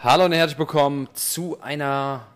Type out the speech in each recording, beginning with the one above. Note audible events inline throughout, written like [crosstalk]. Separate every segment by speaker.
Speaker 1: Hallo und herzlich willkommen zu einer,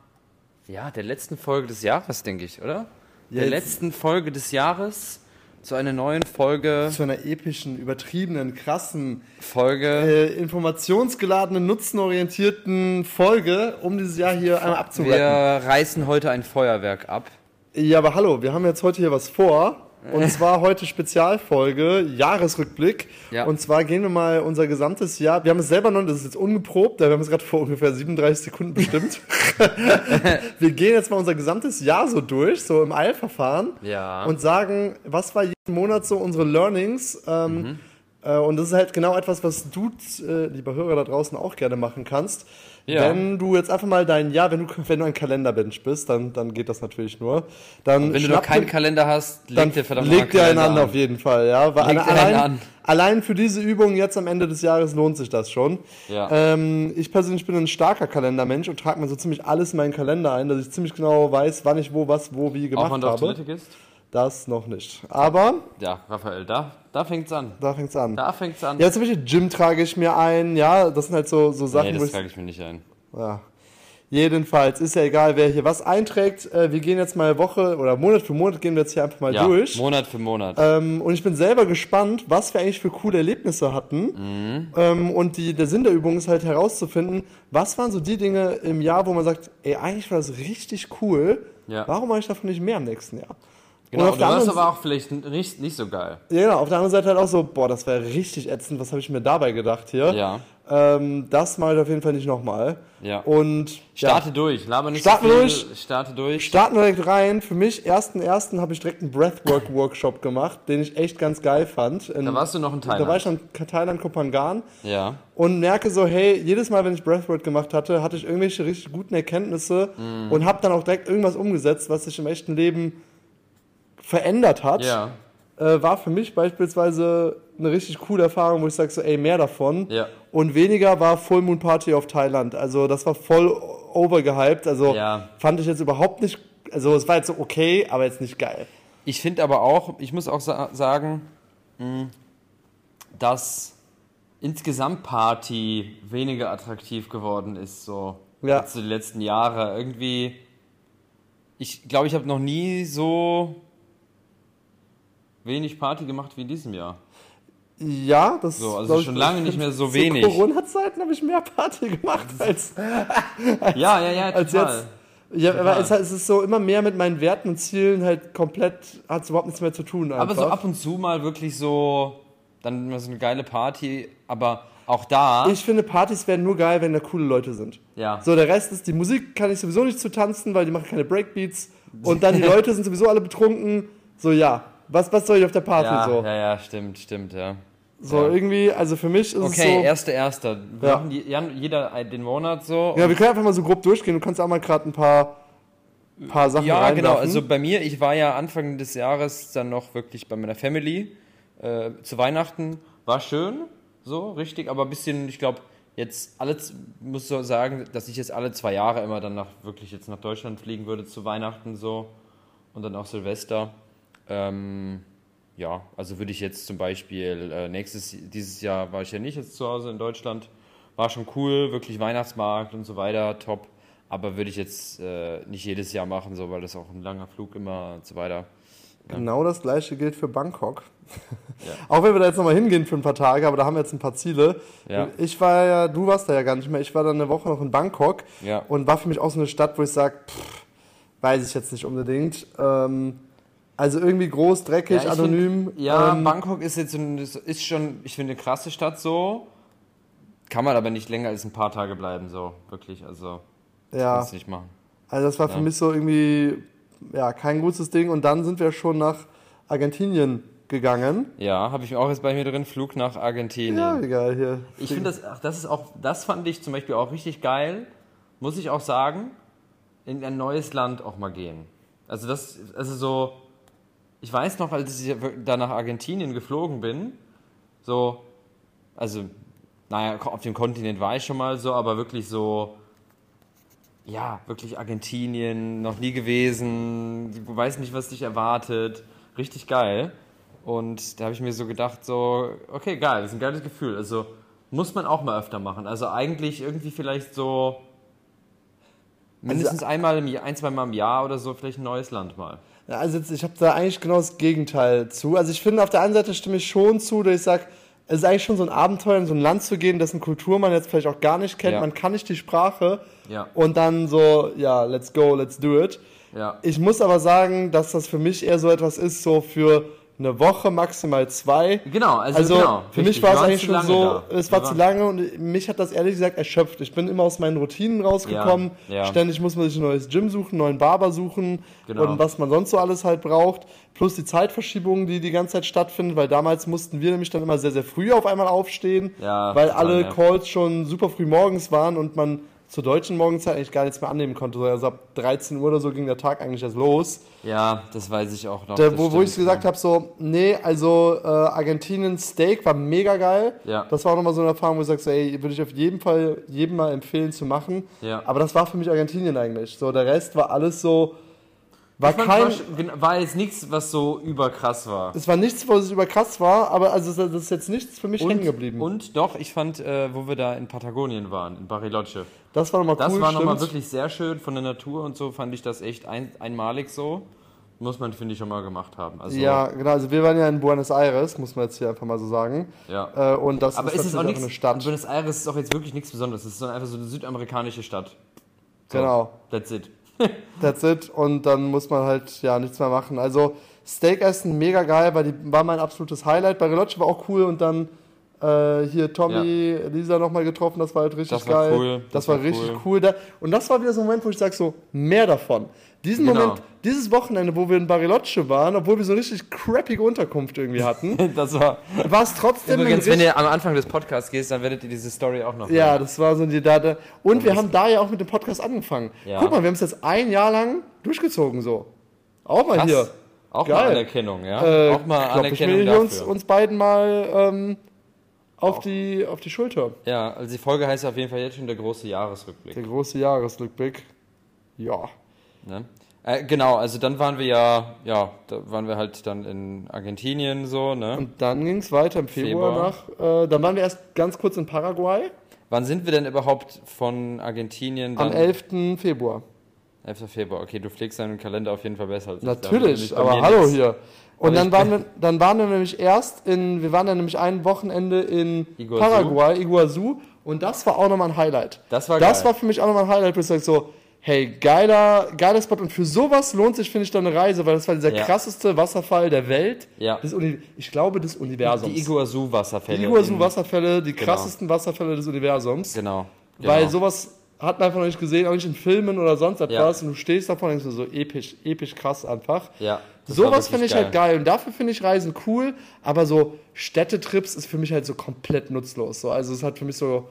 Speaker 1: ja, der letzten Folge des Jahres, denke ich, oder? Der
Speaker 2: Jetzt-
Speaker 1: letzten Folge des Jahres zu einer neuen Folge,
Speaker 2: Zu einer epischen, übertriebenen, krassen,
Speaker 1: Folge,
Speaker 2: äh, informationsgeladenen, nutzenorientierten Folge, um dieses Jahr hier einmal
Speaker 1: wir
Speaker 2: abzuretten.
Speaker 1: reißen heute ein Feuerwerk ab.
Speaker 2: Ja, aber hallo, wir haben jetzt heute hier was vor. Und zwar heute Spezialfolge, Jahresrückblick.
Speaker 1: Ja.
Speaker 2: Und zwar gehen wir mal unser gesamtes Jahr, wir haben es selber noch, das ist jetzt ungeprobt, wir haben es gerade vor ungefähr 37 Sekunden bestimmt. [laughs] wir gehen jetzt mal unser gesamtes Jahr so durch, so im Eilverfahren.
Speaker 1: Ja.
Speaker 2: Und sagen, was war jeden Monat so unsere Learnings. Ähm, äh, und das ist halt genau etwas, was du, äh, lieber Hörer da draußen, auch gerne machen kannst.
Speaker 1: Ja.
Speaker 2: Wenn du jetzt einfach mal dein Jahr, wenn du, wenn du ein Kalenderbench bist, dann, dann geht das natürlich nur. Dann
Speaker 1: Wenn du noch keinen Kalender hast, leg dir verdammt
Speaker 2: leg dir einen an auf jeden Fall, ja. Weil
Speaker 1: Leg
Speaker 2: allein,
Speaker 1: an.
Speaker 2: allein für diese Übung jetzt am Ende des Jahres lohnt sich das schon.
Speaker 1: Ja.
Speaker 2: Ähm, ich persönlich bin ein starker Kalendermensch und trage mir so ziemlich alles in meinen Kalender ein, dass ich ziemlich genau weiß, wann ich wo, was, wo, wie
Speaker 1: Auch
Speaker 2: gemacht
Speaker 1: wenn du auf
Speaker 2: habe.
Speaker 1: Toilette gehst?
Speaker 2: Das noch nicht. Aber
Speaker 1: Ja, Raphael, da, da fängt's an.
Speaker 2: da fängt's an.
Speaker 1: Da fängt's an.
Speaker 2: Ja, zum Beispiel Gym trage ich mir ein, ja, das sind halt so, so Sachen,
Speaker 1: nee, das trage ich mir nicht ein.
Speaker 2: Ja. Jedenfalls, ist ja egal, wer hier was einträgt. Äh, wir gehen jetzt mal Woche oder Monat für Monat gehen wir jetzt hier einfach mal
Speaker 1: Ja,
Speaker 2: durch.
Speaker 1: Monat für Monat.
Speaker 2: Ähm, und ich bin selber gespannt, was wir eigentlich für coole Erlebnisse hatten.
Speaker 1: Mhm.
Speaker 2: Ähm, und die, der Sinn der Übung ist halt herauszufinden, was waren so die Dinge im Jahr, wo man sagt, ey, eigentlich war das richtig cool.
Speaker 1: Ja.
Speaker 2: Warum mache ich davon nicht mehr im nächsten Jahr?
Speaker 1: Genau,
Speaker 2: und auf
Speaker 1: und
Speaker 2: der anderen
Speaker 1: aber auch vielleicht nicht, nicht so geil.
Speaker 2: Ja, genau. Auf der anderen Seite halt auch so, boah, das wäre richtig ätzend. Was habe ich mir dabei gedacht hier?
Speaker 1: Ja.
Speaker 2: Ähm, das mache ich auf jeden Fall nicht nochmal.
Speaker 1: Ja.
Speaker 2: Und
Speaker 1: Starte
Speaker 2: ja,
Speaker 1: durch, laber nicht
Speaker 2: Starten
Speaker 1: so
Speaker 2: durch.
Speaker 1: Starte durch.
Speaker 2: starten wir direkt rein. Für mich, ersten ersten habe ich direkt einen Breathwork-Workshop gemacht, den ich echt ganz geil fand. In,
Speaker 1: Da warst du noch in
Speaker 2: Da war ich
Speaker 1: Thailand.
Speaker 2: schon in Thailand, Kopangan.
Speaker 1: Ja.
Speaker 2: Und merke so, hey, jedes Mal, wenn ich Breathwork gemacht hatte, hatte ich irgendwelche richtig guten Erkenntnisse
Speaker 1: Mhm.
Speaker 2: und habe dann auch direkt irgendwas umgesetzt, was sich im echten Leben verändert hat.
Speaker 1: Ja.
Speaker 2: äh, war für mich beispielsweise eine richtig coole Erfahrung, wo ich sage so, ey, mehr davon.
Speaker 1: Ja.
Speaker 2: Und weniger war Full Moon Party auf Thailand. Also das war voll overgehypt. Also
Speaker 1: Ja.
Speaker 2: fand ich jetzt überhaupt nicht, also es war jetzt so okay, aber jetzt nicht geil.
Speaker 1: Ich finde aber auch, ich muss auch sa sagen, mh, dass insgesamt Party weniger attraktiv geworden ist, so
Speaker 2: Ja.
Speaker 1: als die letzten Jahre. Irgendwie, ich glaube, ich habe noch nie so wenig Party gemacht wie in diesem Jahr.
Speaker 2: Ja, das
Speaker 1: So, also
Speaker 2: ich,
Speaker 1: schon lange nicht mehr so [laughs] wenig.
Speaker 2: Corona-Zeiten habe ich mehr Party gemacht als, [laughs]
Speaker 1: Ja, ja, ja,
Speaker 2: als
Speaker 1: total.
Speaker 2: jetzt. Ja, aber es, es ist so immer mehr mit meinen Werten und Zielen halt komplett, hat es überhaupt nichts mehr zu tun. Einfach.
Speaker 1: Aber so ab und zu mal wirklich so, dann mal so eine geile Party, aber auch da,
Speaker 2: Ich finde, Partys werden nur geil, wenn da coole Leute sind.
Speaker 1: ja.
Speaker 2: So, der Rest ist, die Musik kann ich sowieso nicht zu tanzen, weil die machen keine Breakbeats. [laughs] Und dann die Leute sind sowieso alle betrunken. So, ja. Was, was soll ich auf der Party
Speaker 1: ja,
Speaker 2: so?
Speaker 1: ja, ja, stimmt, stimmt, ja.
Speaker 2: So,
Speaker 1: ja.
Speaker 2: irgendwie, also für mich ist
Speaker 1: Okay,
Speaker 2: es so.
Speaker 1: erster, erster. Wir
Speaker 2: Ja.
Speaker 1: machen jeder den Monat so.
Speaker 2: Ja, wir können einfach mal so grob durchgehen. Du kannst auch mal gerade ein paar, paar Sachen
Speaker 1: Ja,
Speaker 2: reinwerfen.
Speaker 1: genau. Also bei mir, ich war ja Anfang des Jahres dann noch wirklich bei meiner Family äh, zu Weihnachten. War schön, so richtig, aber ein bisschen, ich glaube, jetzt alle, muss so sagen, dass ich jetzt alle zwei Jahre immer dann nach, wirklich jetzt nach Deutschland fliegen würde zu Weihnachten so und dann auch Silvester. Ähm, ja, also würde ich jetzt zum Beispiel äh, nächstes, dieses Jahr war ich ja nicht jetzt zu Hause in Deutschland. War schon cool, wirklich Weihnachtsmarkt und so weiter, top. Aber würde ich jetzt äh, nicht jedes Jahr machen, so, weil das auch ein langer Flug immer und so weiter.
Speaker 2: Genau das gleiche gilt für Bangkok. [laughs]
Speaker 1: Ja.
Speaker 2: Auch wenn wir da jetzt nochmal hingehen für ein paar Tage, aber da haben wir jetzt ein paar Ziele.
Speaker 1: Ja.
Speaker 2: Ich war ja, du warst da ja gar nicht mehr. Ich war dann eine Woche noch in Bangkok
Speaker 1: Ja.
Speaker 2: und war für mich auch so eine Stadt, wo ich sage, weiß ich jetzt nicht unbedingt. Ähm, also irgendwie groß, dreckig,
Speaker 1: ich
Speaker 2: anonym.
Speaker 1: Find, ja,
Speaker 2: ähm,
Speaker 1: Bangkok ist jetzt ist schon, ich finde, eine krasse Stadt so. Kann man aber nicht länger als ein paar Tage bleiben, so, wirklich. Also,
Speaker 2: ja.
Speaker 1: kannst nicht machen.
Speaker 2: Also das war für
Speaker 1: Ja.
Speaker 2: mich so irgendwie ja, kein gutes Ding. Und dann sind wir schon nach Argentinien gegangen.
Speaker 1: Ja, habe ich auch jetzt bei mir drin, Flug nach Argentinien.
Speaker 2: Ja, egal hier.
Speaker 1: Ich finde das, ach, das ist auch, das fand ich zum Beispiel auch richtig geil, muss ich auch sagen, in ein neues Land auch mal gehen. Also das, also so, ich weiß noch, als ich da nach Argentinien geflogen bin, so, also, naja, auf dem Kontinent war ich schon mal so, aber wirklich so, ja, wirklich Argentinien, noch nie gewesen, du weißt nicht, was dich erwartet, richtig geil. Und da habe ich mir so gedacht, so, okay, geil, das ist ein geiles Gefühl. Also muss man auch mal öfter machen. Also eigentlich irgendwie vielleicht so mindestens einmal im Jahr, ein, zwei Mal im Jahr oder so, vielleicht ein neues Land mal.
Speaker 2: Ja, also jetzt, ich habe da eigentlich genau das Gegenteil zu. Also ich finde, auf der einen Seite stimme ich schon zu, dass ich sage, es ist eigentlich schon so ein Abenteuer, in so ein Land zu gehen, dessen Kultur man jetzt vielleicht auch gar nicht kennt.
Speaker 1: Ja.
Speaker 2: Man kann nicht die Sprache.
Speaker 1: Ja.
Speaker 2: Und dann so, ja, let's go, let's do it.
Speaker 1: Ja.
Speaker 2: Ich muss aber sagen, dass das für mich eher so etwas ist, so für eine Woche, maximal zwei.
Speaker 1: Genau, also,
Speaker 2: Also
Speaker 1: genau,
Speaker 2: für
Speaker 1: richtig.
Speaker 2: mich war es eigentlich schon so,
Speaker 1: da.
Speaker 2: es war
Speaker 1: Wir
Speaker 2: zu lange und mich hat das ehrlich gesagt erschöpft. Ich bin immer aus meinen Routinen rausgekommen.
Speaker 1: Ja, ja.
Speaker 2: Ständig muss man sich ein neues Gym suchen, einen neuen Barber suchen
Speaker 1: Genau.
Speaker 2: und was man sonst so alles halt braucht. Plus die Zeitverschiebungen, die die ganze Zeit stattfinden, weil damals mussten wir nämlich dann immer sehr, sehr früh auf einmal aufstehen,
Speaker 1: Ja,
Speaker 2: weil alle. Calls schon super früh morgens waren und man zur deutschen Morgenzeit eigentlich gar nichts mehr annehmen konnte. Also ab 13 Uhr oder so ging der Tag eigentlich erst los.
Speaker 1: Ja, das weiß ich auch noch.
Speaker 2: Da, wo, wo ich gesagt habe, so, nee, also äh, Argentinien Steak war mega geil.
Speaker 1: Ja.
Speaker 2: Das war auch nochmal so eine Erfahrung, wo ich sage, so, ey, würde ich auf jeden Fall jedem mal empfehlen zu machen.
Speaker 1: Ja.
Speaker 2: Aber das war für mich Argentinien eigentlich. So, der Rest war alles so, war
Speaker 1: Ich
Speaker 2: kein,
Speaker 1: war, jetzt nichts, was so überkrass war.
Speaker 2: es war nichts, wo es überkrass war, aber also das ist jetzt nichts für mich hängen geblieben.
Speaker 1: und doch, ich fand, äh, wo wir da in Patagonien waren, in Bariloche,
Speaker 2: das war nochmal
Speaker 1: das
Speaker 2: cool,
Speaker 1: war nochmal wirklich sehr schön von der Natur und so fand ich das echt ein, einmalig so. Muss man, finde ich, schon mal gemacht haben. Also,
Speaker 2: Ja, genau, also wir waren ja in Buenos Aires, muss man jetzt hier einfach mal so sagen.
Speaker 1: ja.
Speaker 2: Äh, und das
Speaker 1: Aber ist es
Speaker 2: natürlich
Speaker 1: auch
Speaker 2: eine
Speaker 1: nichts,
Speaker 2: Stadt.
Speaker 1: Buenos Aires ist auch jetzt wirklich nichts Besonderes. Es ist einfach so eine südamerikanische Stadt. So,
Speaker 2: Genau.
Speaker 1: That's it. [laughs]
Speaker 2: That's it. Und dann muss man halt ja nichts mehr machen. Also Steak essen, mega geil, weil die war mein absolutes Highlight. Bariloche war auch cool und dann äh, hier Tommy, Lisa nochmal getroffen, das war halt richtig
Speaker 1: Das war
Speaker 2: geil.
Speaker 1: cool,
Speaker 2: Das,
Speaker 1: das
Speaker 2: war,
Speaker 1: war
Speaker 2: richtig
Speaker 1: cool.
Speaker 2: cool. Da, und das war wieder so ein Moment, wo ich sage so, mehr davon. Diesen
Speaker 1: Genau.
Speaker 2: Moment, dieses Wochenende, wo wir in Bariloche waren, obwohl wir so richtig crappige Unterkunft irgendwie [laughs] hatten,
Speaker 1: Das war.
Speaker 2: war es trotzdem
Speaker 1: Übrigens, wenn ihr am Anfang des Podcasts geht, dann werdet ihr diese Story auch noch
Speaker 2: Ja, das war so die Date. Und wir haben da ja auch mit dem Podcast angefangen.
Speaker 1: Ja.
Speaker 2: Guck mal, wir haben es jetzt ein Jahr lang durchgezogen so. Auch mal
Speaker 1: Krass.
Speaker 2: hier.
Speaker 1: Auch
Speaker 2: Geil.
Speaker 1: mal Anerkennung, ja.
Speaker 2: Äh,
Speaker 1: auch mal
Speaker 2: klopf ich
Speaker 1: Anerkennung
Speaker 2: mir uns,
Speaker 1: dafür.
Speaker 2: uns beiden mal ähm, auf, die, auf die Schulter.
Speaker 1: Ja, also die Folge heißt auf jeden Fall jetzt schon der große Jahresrückblick.
Speaker 2: Der große Jahresrückblick. Ja.
Speaker 1: Ne? Äh, genau, also dann waren wir ja, ja, da waren wir halt dann in Argentinien so, ne?
Speaker 2: Und dann ging es weiter im Februar,
Speaker 1: Februar.
Speaker 2: nach. Äh, dann waren wir erst ganz kurz in Paraguay
Speaker 1: Wann sind wir denn überhaupt von Argentinien dann?
Speaker 2: am 11. Februar.
Speaker 1: 11. Februar. Okay, du pflegst deinen Kalender auf jeden Fall besser als
Speaker 2: Natürlich,
Speaker 1: ich bei
Speaker 2: aber hallo hier. Und dann waren, wir, dann waren wir nämlich erst in, wir waren dann nämlich ein Wochenende in
Speaker 1: Iguazu.
Speaker 2: Paraguay, Iguazu. Und das war auch nochmal ein Highlight.
Speaker 1: Das war
Speaker 2: Das
Speaker 1: geil.
Speaker 2: war für mich auch nochmal ein Highlight, wo ich so, hey, geiler, geiler Spot. Und für sowas lohnt sich, finde ich, dann eine Reise, weil das war dieser
Speaker 1: Ja.
Speaker 2: krasseste Wasserfall der Welt.
Speaker 1: Ja.
Speaker 2: Des Uni ich glaube, des Universums.
Speaker 1: Die Iguazu-Wasserfälle.
Speaker 2: Die Iguazu-Wasserfälle, die krassesten Wasserfälle des Universums.
Speaker 1: Genau.
Speaker 2: Weil
Speaker 1: genau.
Speaker 2: sowas hat man einfach noch nicht gesehen, auch nicht in Filmen oder sonst etwas.
Speaker 1: Ja.
Speaker 2: Und du stehst davon und denkst so episch, episch krass einfach.
Speaker 1: Ja.
Speaker 2: Sowas finde ich halt geil und dafür finde ich Reisen cool, aber so Städtetrips ist für mich halt so komplett nutzlos. So, also es hat für mich so,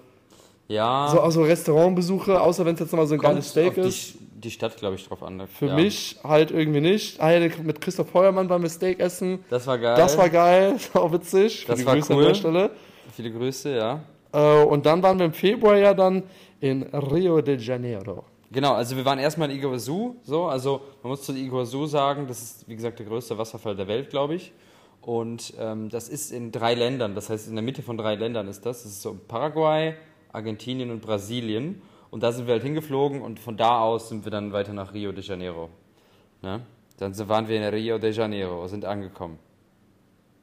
Speaker 1: Ja.
Speaker 2: so auch so Restaurantbesuche, außer wenn es jetzt nochmal so ein
Speaker 1: kommt
Speaker 2: geiles Steak ist.
Speaker 1: Die, die Stadt, glaube ich, drauf an.
Speaker 2: Für
Speaker 1: ja.
Speaker 2: mich halt irgendwie nicht. Ah, mit Christoph Feuermann waren wir Steak essen.
Speaker 1: Das war geil.
Speaker 2: Das war geil, das [laughs] war auch witzig.
Speaker 1: Das
Speaker 2: Viele
Speaker 1: war
Speaker 2: Grüße
Speaker 1: cool.
Speaker 2: an der Stelle.
Speaker 1: Viele Grüße, ja.
Speaker 2: Äh, und dann waren wir im Februar ja dann in Rio de Janeiro.
Speaker 1: Genau, also wir waren erstmal in Iguazu, so, also man muss zu Iguazu sagen, das ist wie gesagt der größte Wasserfall der Welt, glaube ich. Und ähm, das ist in drei Ländern, das heißt in der Mitte von drei Ländern ist das. Das ist so Paraguay, Argentinien und Brasilien. Und da sind wir halt hingeflogen und von da aus sind wir dann weiter nach Rio de Janeiro. Ne? Dann waren wir in Rio de Janeiro, sind angekommen.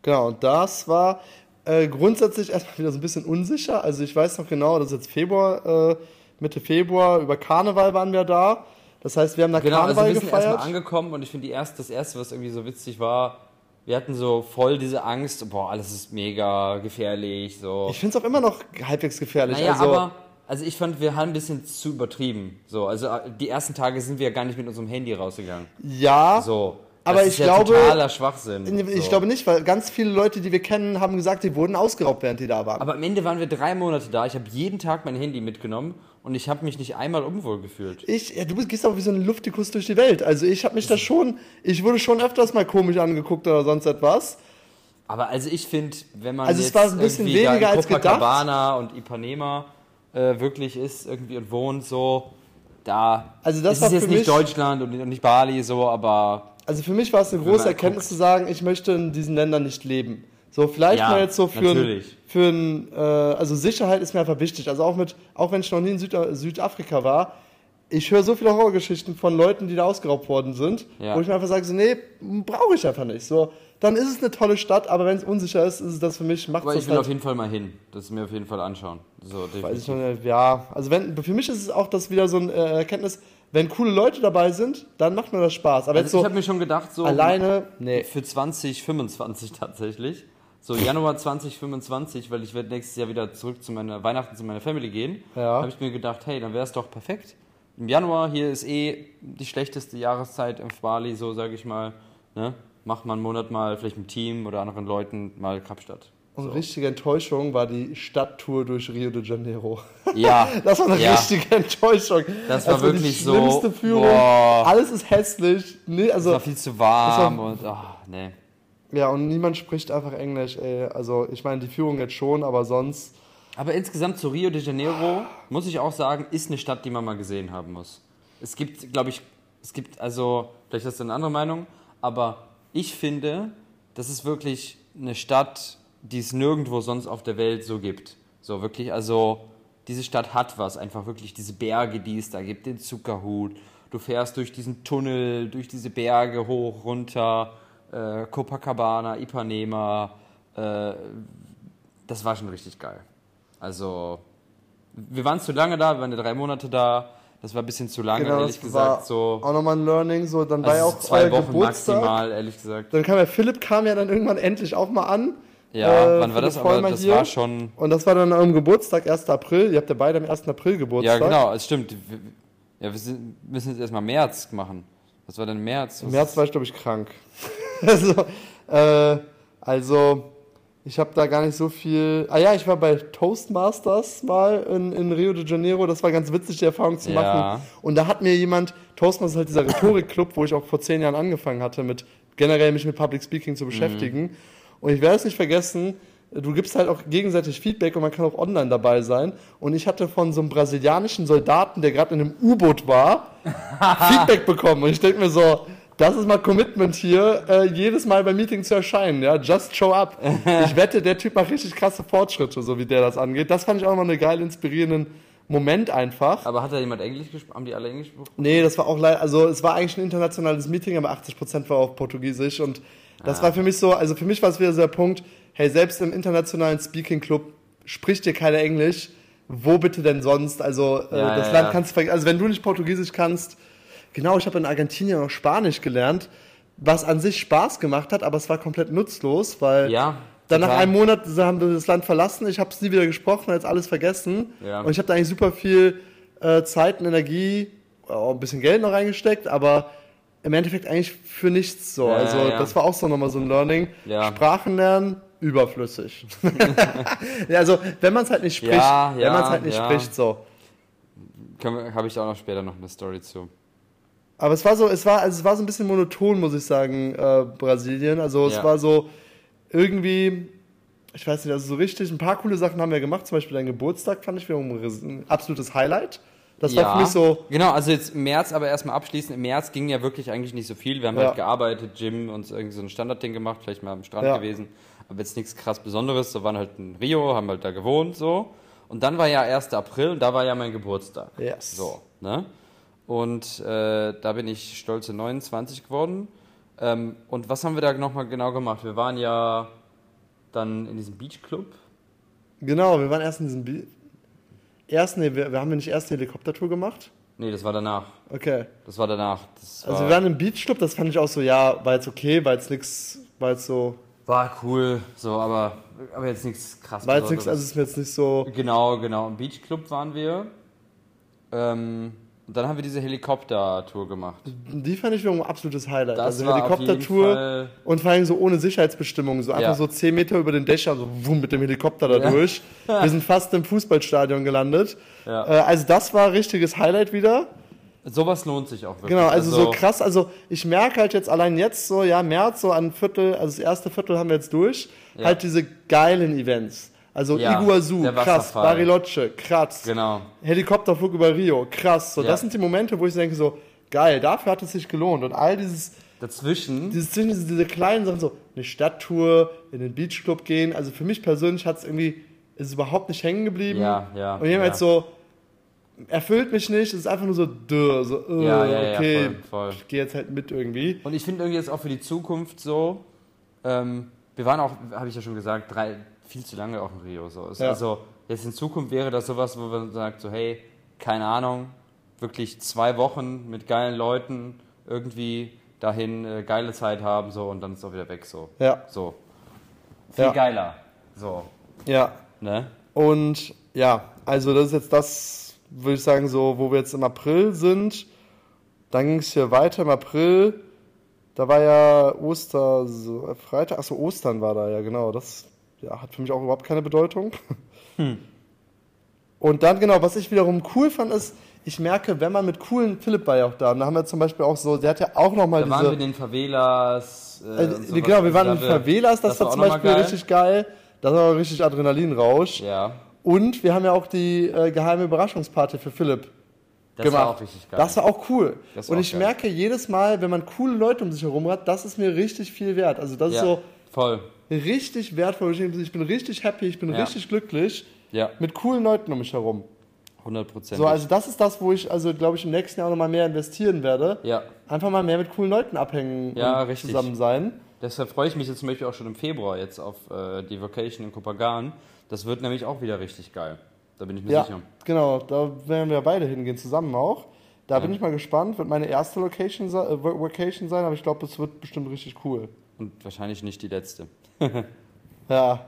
Speaker 2: Genau, und das war äh, grundsätzlich erstmal wieder so ein bisschen unsicher. Also ich weiß noch genau, das ist jetzt Februar, äh, Mitte Februar, über Karneval waren wir da. Das heißt, wir haben da
Speaker 1: Genau, also
Speaker 2: Karneval
Speaker 1: wir sind erstmal angekommen und ich finde die erste, das erste, was irgendwie so witzig war, wir hatten so voll diese Angst, boah, alles ist mega gefährlich, so.
Speaker 2: Ich finde es auch immer noch halbwegs gefährlich.
Speaker 1: Naja,
Speaker 2: also,
Speaker 1: aber, also ich fand, wir haben ein bisschen zu übertrieben. So, also äh, die ersten Tage sind wir ja gar nicht mit unserem Handy rausgegangen.
Speaker 2: ja,
Speaker 1: So.
Speaker 2: Aber
Speaker 1: das
Speaker 2: ich
Speaker 1: ja
Speaker 2: glaube-
Speaker 1: totaler Schwachsinn.
Speaker 2: ich
Speaker 1: so.
Speaker 2: glaube nicht, weil ganz viele Leute, die wir kennen, haben gesagt, die wurden ausgeraubt, während die da waren.
Speaker 1: Aber am Ende waren wir drei Monate da. Ich habe jeden Tag mein Handy mitgenommen und ich habe mich nicht einmal unwohl gefühlt.
Speaker 2: ich, ja, du gehst aber wie so ein Luftikus durch die Welt. Also ich habe mich da schon, ich wurde schon öfters mal komisch angeguckt oder sonst etwas.
Speaker 1: Aber also ich finde, wenn man
Speaker 2: Also es
Speaker 1: jetzt
Speaker 2: war ein bisschen weniger als gedacht.
Speaker 1: Copacabana und Ipanema äh, wirklich ist irgendwie und wohnt so, da
Speaker 2: Also das
Speaker 1: es ist jetzt nicht Deutschland und nicht Bali so, aber
Speaker 2: Also für mich war es eine große Erkenntnis zu sagen, ich möchte in diesen Ländern nicht leben. So, vielleicht
Speaker 1: Ja,
Speaker 2: mal jetzt so für ein, für ein, äh, also Sicherheit ist mir einfach wichtig. Also auch mit, auch wenn ich noch nie in Süd Südafrika war, ich höre so viele Horrorgeschichten von Leuten, die da ausgeraubt worden sind,
Speaker 1: Ja.
Speaker 2: wo ich mir einfach sage, so, nee, brauche ich einfach nicht. So, dann ist es eine tolle Stadt, aber wenn es unsicher ist, ist es das für mich, macht
Speaker 1: Aber
Speaker 2: es
Speaker 1: ich will
Speaker 2: halt
Speaker 1: auf jeden Fall mal hin. Das mir auf jeden Fall anschauen. So,
Speaker 2: Weiß ich
Speaker 1: definitiv.
Speaker 2: noch nicht, ja, also wenn, für mich ist es auch das wieder so eine äh, Erkenntnis, wenn coole Leute dabei sind, dann macht mir das Spaß. Aber jetzt
Speaker 1: Also ich
Speaker 2: so
Speaker 1: habe mir schon gedacht, so
Speaker 2: alleine, nee.
Speaker 1: für 2025 tatsächlich. So Januar 2025, weil ich werde nächstes Jahr wieder zurück zu meiner Weihnachten zu meiner Family gehen.
Speaker 2: Ja.
Speaker 1: Habe ich mir gedacht, hey, dann wäre es doch perfekt. Im Januar, hier ist eh die schlechteste Jahreszeit im Bali, so sage ich mal. Ne? Macht man einen Monat mal vielleicht mit Team oder anderen Leuten mal Kapstadt.
Speaker 2: Und richtige Enttäuschung war die Stadttour durch Rio de Janeiro.
Speaker 1: Ja, [laughs]
Speaker 2: Das war eine
Speaker 1: ja.
Speaker 2: richtige Enttäuschung.
Speaker 1: Das war
Speaker 2: die
Speaker 1: wirklich so,
Speaker 2: schlimmste Führung.
Speaker 1: boah.
Speaker 2: Alles ist hässlich. Nee,
Speaker 1: Es
Speaker 2: also,
Speaker 1: war viel zu warm
Speaker 2: Das war-
Speaker 1: und ach, nee.
Speaker 2: ja, und niemand spricht einfach Englisch, ey. Also, ich meine, die Führung jetzt schon, aber sonst.
Speaker 1: Aber insgesamt zu Rio de Janeiro, muss ich auch sagen, ist eine Stadt, die man mal gesehen haben muss. Es gibt, glaube ich, es gibt, also, vielleicht hast du eine andere Meinung, aber ich finde, das ist wirklich eine Stadt, die es nirgendwo sonst auf der Welt so gibt. So wirklich, also, diese Stadt hat was, einfach wirklich diese Berge, die es da gibt, den Zuckerhut. Du fährst durch diesen Tunnel, durch diese Berge hoch, runter, äh, Copacabana, Ipanema, äh, das war schon richtig geil. Also, wir waren zu lange da, wir waren ja drei Monate da. Das war ein bisschen zu lange,
Speaker 2: Genau,
Speaker 1: ehrlich gesagt. So,
Speaker 2: auch nochmal ein Learning. So, dann war ja
Speaker 1: also
Speaker 2: auch
Speaker 1: zwei Wochen
Speaker 2: Geburtstag.
Speaker 1: maximal, ehrlich gesagt.
Speaker 2: Dann kam ja Philipp, kam ja dann irgendwann endlich auch mal an.
Speaker 1: Ja,
Speaker 2: Äh,
Speaker 1: wann war das? Aber das
Speaker 2: hier.
Speaker 1: war schon.
Speaker 2: Und das war dann am Geburtstag, 1. April. Ihr habt ja beide am 1. April
Speaker 1: Ja,
Speaker 2: Geburtstag.
Speaker 1: genau, es stimmt. Wir, ja, wir sind, müssen jetzt erstmal März machen. Was war denn März?
Speaker 2: Im März war ich, glaube ich, krank. [laughs] also, äh, also, ich habe da gar nicht so viel. Ah ja, ich war bei Toastmasters mal in, in Rio de Janeiro. Das war ganz witzig, die Erfahrung zu
Speaker 1: Ja.
Speaker 2: machen. Und da hat mir jemand, Toastmasters ist halt dieser Rhetorikclub, wo ich auch vor zehn Jahren angefangen hatte, mit generell mich mit Public Speaking zu beschäftigen. Und ich werde es nicht vergessen, du gibst halt auch gegenseitig Feedback und man kann auch online dabei sein. Und ich hatte von so einem brasilianischen Soldaten, der gerade in einem U-Boot war, [laughs] Feedback bekommen. Und ich denke mir so, das ist mal Commitment hier, äh, jedes Mal beim Meeting zu erscheinen, ja, just show up. [laughs] Ich wette, der Typ macht richtig krasse Fortschritte, so wie der das angeht. Das fand ich auch mal einen geil inspirierenden Moment einfach.
Speaker 1: Aber hat da jemand Englisch gesprochen? Haben die alle Englisch gesprochen?
Speaker 2: Nee, das war auch leider, also es war eigentlich ein internationales Meeting, aber 80% war auf Portugiesisch und das war für mich so, also für mich war es wieder so der Punkt, hey, selbst im internationalen Speaking Club spricht dir keiner Englisch, wo bitte denn sonst? Also äh,
Speaker 1: Ja,
Speaker 2: das
Speaker 1: ja,
Speaker 2: Land
Speaker 1: ja.
Speaker 2: kannst du also wenn du nicht Portugiesisch kannst, genau, ich habe in Argentinien auch Spanisch gelernt, was an sich Spaß gemacht hat, aber es war komplett nutzlos, weil
Speaker 1: Ja.
Speaker 2: dann nach einem Monat haben wir das Land verlassen, ich habe es nie wieder gesprochen, jetzt alles vergessen.
Speaker 1: Ja.
Speaker 2: Und ich habe da eigentlich super viel äh, Zeit und Energie, auch ein bisschen Geld noch reingesteckt, aber im Endeffekt eigentlich für nichts so.
Speaker 1: Ja,
Speaker 2: also
Speaker 1: ja, ja.
Speaker 2: das war auch so nochmal so ein Learning. Sprachen lernen, überflüssig. [laughs] ja, also wenn man es halt nicht spricht,
Speaker 1: Ja,
Speaker 2: wenn man es halt nicht spricht, so.
Speaker 1: Habe ich auch noch später noch eine Story zu.
Speaker 2: Aber es war so, es war, also es war so ein bisschen monoton, muss ich sagen, äh, Brasilien. Also es war so irgendwie, ich weiß nicht, also so richtig, ein paar coole Sachen haben wir gemacht. Zum Beispiel dein Geburtstag fand ich wiederum ein absolutes Highlight. Das war für mich so,
Speaker 1: Genau, also jetzt im März aber erstmal abschließend. Im März ging ja wirklich eigentlich nicht so viel. Wir haben
Speaker 2: Ja.
Speaker 1: halt gearbeitet, Gym und irgendwie so ein Standardding gemacht, vielleicht mal am Strand
Speaker 2: Ja.
Speaker 1: gewesen. Aber jetzt nichts krass Besonderes. Wir waren halt in Rio, haben halt da gewohnt so. Und dann war ja 1. April und da war ja mein Geburtstag.
Speaker 2: Yes.
Speaker 1: So, ne? Und äh, da bin ich stolze 29 geworden. Ähm, und was haben wir da nochmal genau gemacht? Wir waren ja dann in diesem Beachclub.
Speaker 2: genau, wir waren erst in diesem, Bi erst, nee, wir, wir haben ja nicht erst die Helikoptertour gemacht.
Speaker 1: Nee, das war danach.
Speaker 2: Okay.
Speaker 1: Das war danach. Das war,
Speaker 2: Also wir waren im Beachclub, das fand ich auch so, ja, war jetzt okay, war jetzt nix, war jetzt so,
Speaker 1: War cool, so, aber, aber jetzt nichts krass
Speaker 2: war jetzt
Speaker 1: Besonderes.
Speaker 2: also ist mir jetzt nicht so,
Speaker 1: Genau, genau. Im Beachclub waren wir. Ähm, und dann haben wir diese Helikopter-Tour gemacht.
Speaker 2: die fand ich wiederum ein absolutes Highlight.
Speaker 1: Das
Speaker 2: also Helikoptertour und vor allem so ohne Sicherheitsbestimmung, so einfach
Speaker 1: Ja.
Speaker 2: so 10 Meter über den Dächer, so wumm, mit dem Helikopter da
Speaker 1: Ja.
Speaker 2: durch. [laughs] Wir sind fast im Fußballstadion gelandet.
Speaker 1: Ja.
Speaker 2: Äh, also das war ein richtiges Highlight wieder.
Speaker 1: Sowas lohnt sich auch wirklich.
Speaker 2: Genau, also, so krass, also ich merke halt jetzt allein jetzt so, ja, März, so ein Viertel, also das erste Viertel haben wir jetzt durch, halt diese geilen Events. Also
Speaker 1: Ja,
Speaker 2: Iguazu, krass. Bariloche, krass,
Speaker 1: Genau.
Speaker 2: Helikopterflug über Rio, krass. So,
Speaker 1: Ja.
Speaker 2: das sind die Momente, wo ich denke so, geil, dafür hat es sich gelohnt. Und all dieses,
Speaker 1: Dazwischen.
Speaker 2: dieses diese, diese kleinen Sachen so, eine Stadttour, in den Beachclub gehen. Also für mich persönlich hat es irgendwie, ist es überhaupt nicht hängen geblieben.
Speaker 1: Ja, ja,
Speaker 2: Und jemand
Speaker 1: ja.
Speaker 2: so, erfüllt mich nicht, es ist einfach nur so, duh, so, äh,
Speaker 1: Ja, ja, ja,
Speaker 2: okay,
Speaker 1: voll, voll.
Speaker 2: ich gehe jetzt halt mit irgendwie.
Speaker 1: Und ich finde irgendwie jetzt auch für die Zukunft so, ähm, wir waren auch, habe ich ja schon gesagt, drei, viel zu lange auch in Rio. So.
Speaker 2: Ja.
Speaker 1: Also jetzt in Zukunft wäre das sowas, wo man sagt, so hey, keine Ahnung, wirklich zwei Wochen mit geilen Leuten irgendwie dahin äh, geile Zeit haben so und dann ist auch wieder weg so.
Speaker 2: Ja,
Speaker 1: So. Viel
Speaker 2: Ja.
Speaker 1: geiler. So.
Speaker 2: ja.
Speaker 1: Ne?
Speaker 2: Und ja, also das ist jetzt das, würde ich sagen, so, wo wir jetzt im April sind. Dann ging es hier weiter im April. Da war ja Oster, so, äh, Freitag, achso, Ostern war da, ja genau. Das ja, hat für mich auch überhaupt keine Bedeutung. Und dann, genau, was ich wiederum cool fand, ist, ich merke, wenn man mit coolen, Philipp war ja auch da, und da haben wir zum Beispiel auch so, der hat ja auch nochmal
Speaker 1: Da waren wir
Speaker 2: diese.
Speaker 1: in den Favelas. Äh,
Speaker 2: Äh, genau, wir waren in
Speaker 1: Da wir-
Speaker 2: Favelas, das,
Speaker 1: das
Speaker 2: war zum Beispiel
Speaker 1: geil.
Speaker 2: richtig geil. Das war richtig Adrenalinrausch.
Speaker 1: Ja,
Speaker 2: Und wir haben ja auch die äh, geheime Überraschungsparty für Philipp
Speaker 1: das
Speaker 2: gemacht.
Speaker 1: war auch richtig geil.
Speaker 2: Das war auch cool.
Speaker 1: War
Speaker 2: Und
Speaker 1: auch
Speaker 2: ich
Speaker 1: geil.
Speaker 2: merke jedes Mal, wenn man coole Leute um sich herum hat, das ist mir richtig viel wert. Also das
Speaker 1: ja,
Speaker 2: ist so
Speaker 1: voll.
Speaker 2: Richtig wertvoll. Ich bin richtig happy, ich bin
Speaker 1: Ja.
Speaker 2: richtig glücklich
Speaker 1: Ja,
Speaker 2: mit coolen Leuten um mich herum.
Speaker 1: 100 Prozent.
Speaker 2: So, also das ist das, wo ich, also glaube ich, im nächsten Jahr auch nochmal mehr investieren werde.
Speaker 1: ja,
Speaker 2: Einfach mal mehr mit coolen Leuten abhängen
Speaker 1: Ja,
Speaker 2: und
Speaker 1: richtig.
Speaker 2: zusammen sein.
Speaker 1: deshalb freue ich mich jetzt zum Beispiel auch schon im Februar jetzt auf äh, die Vacation in Kopagan. Das wird nämlich auch wieder richtig geil. Da bin ich mir
Speaker 2: Ja,
Speaker 1: sicher.
Speaker 2: genau, da werden wir beide hingehen, zusammen auch. Da
Speaker 1: Ja.
Speaker 2: bin ich mal gespannt, wird meine erste Location, äh, Vacation sein, aber ich glaube, es wird bestimmt richtig cool.
Speaker 1: Und wahrscheinlich nicht die letzte. [laughs]
Speaker 2: Ja.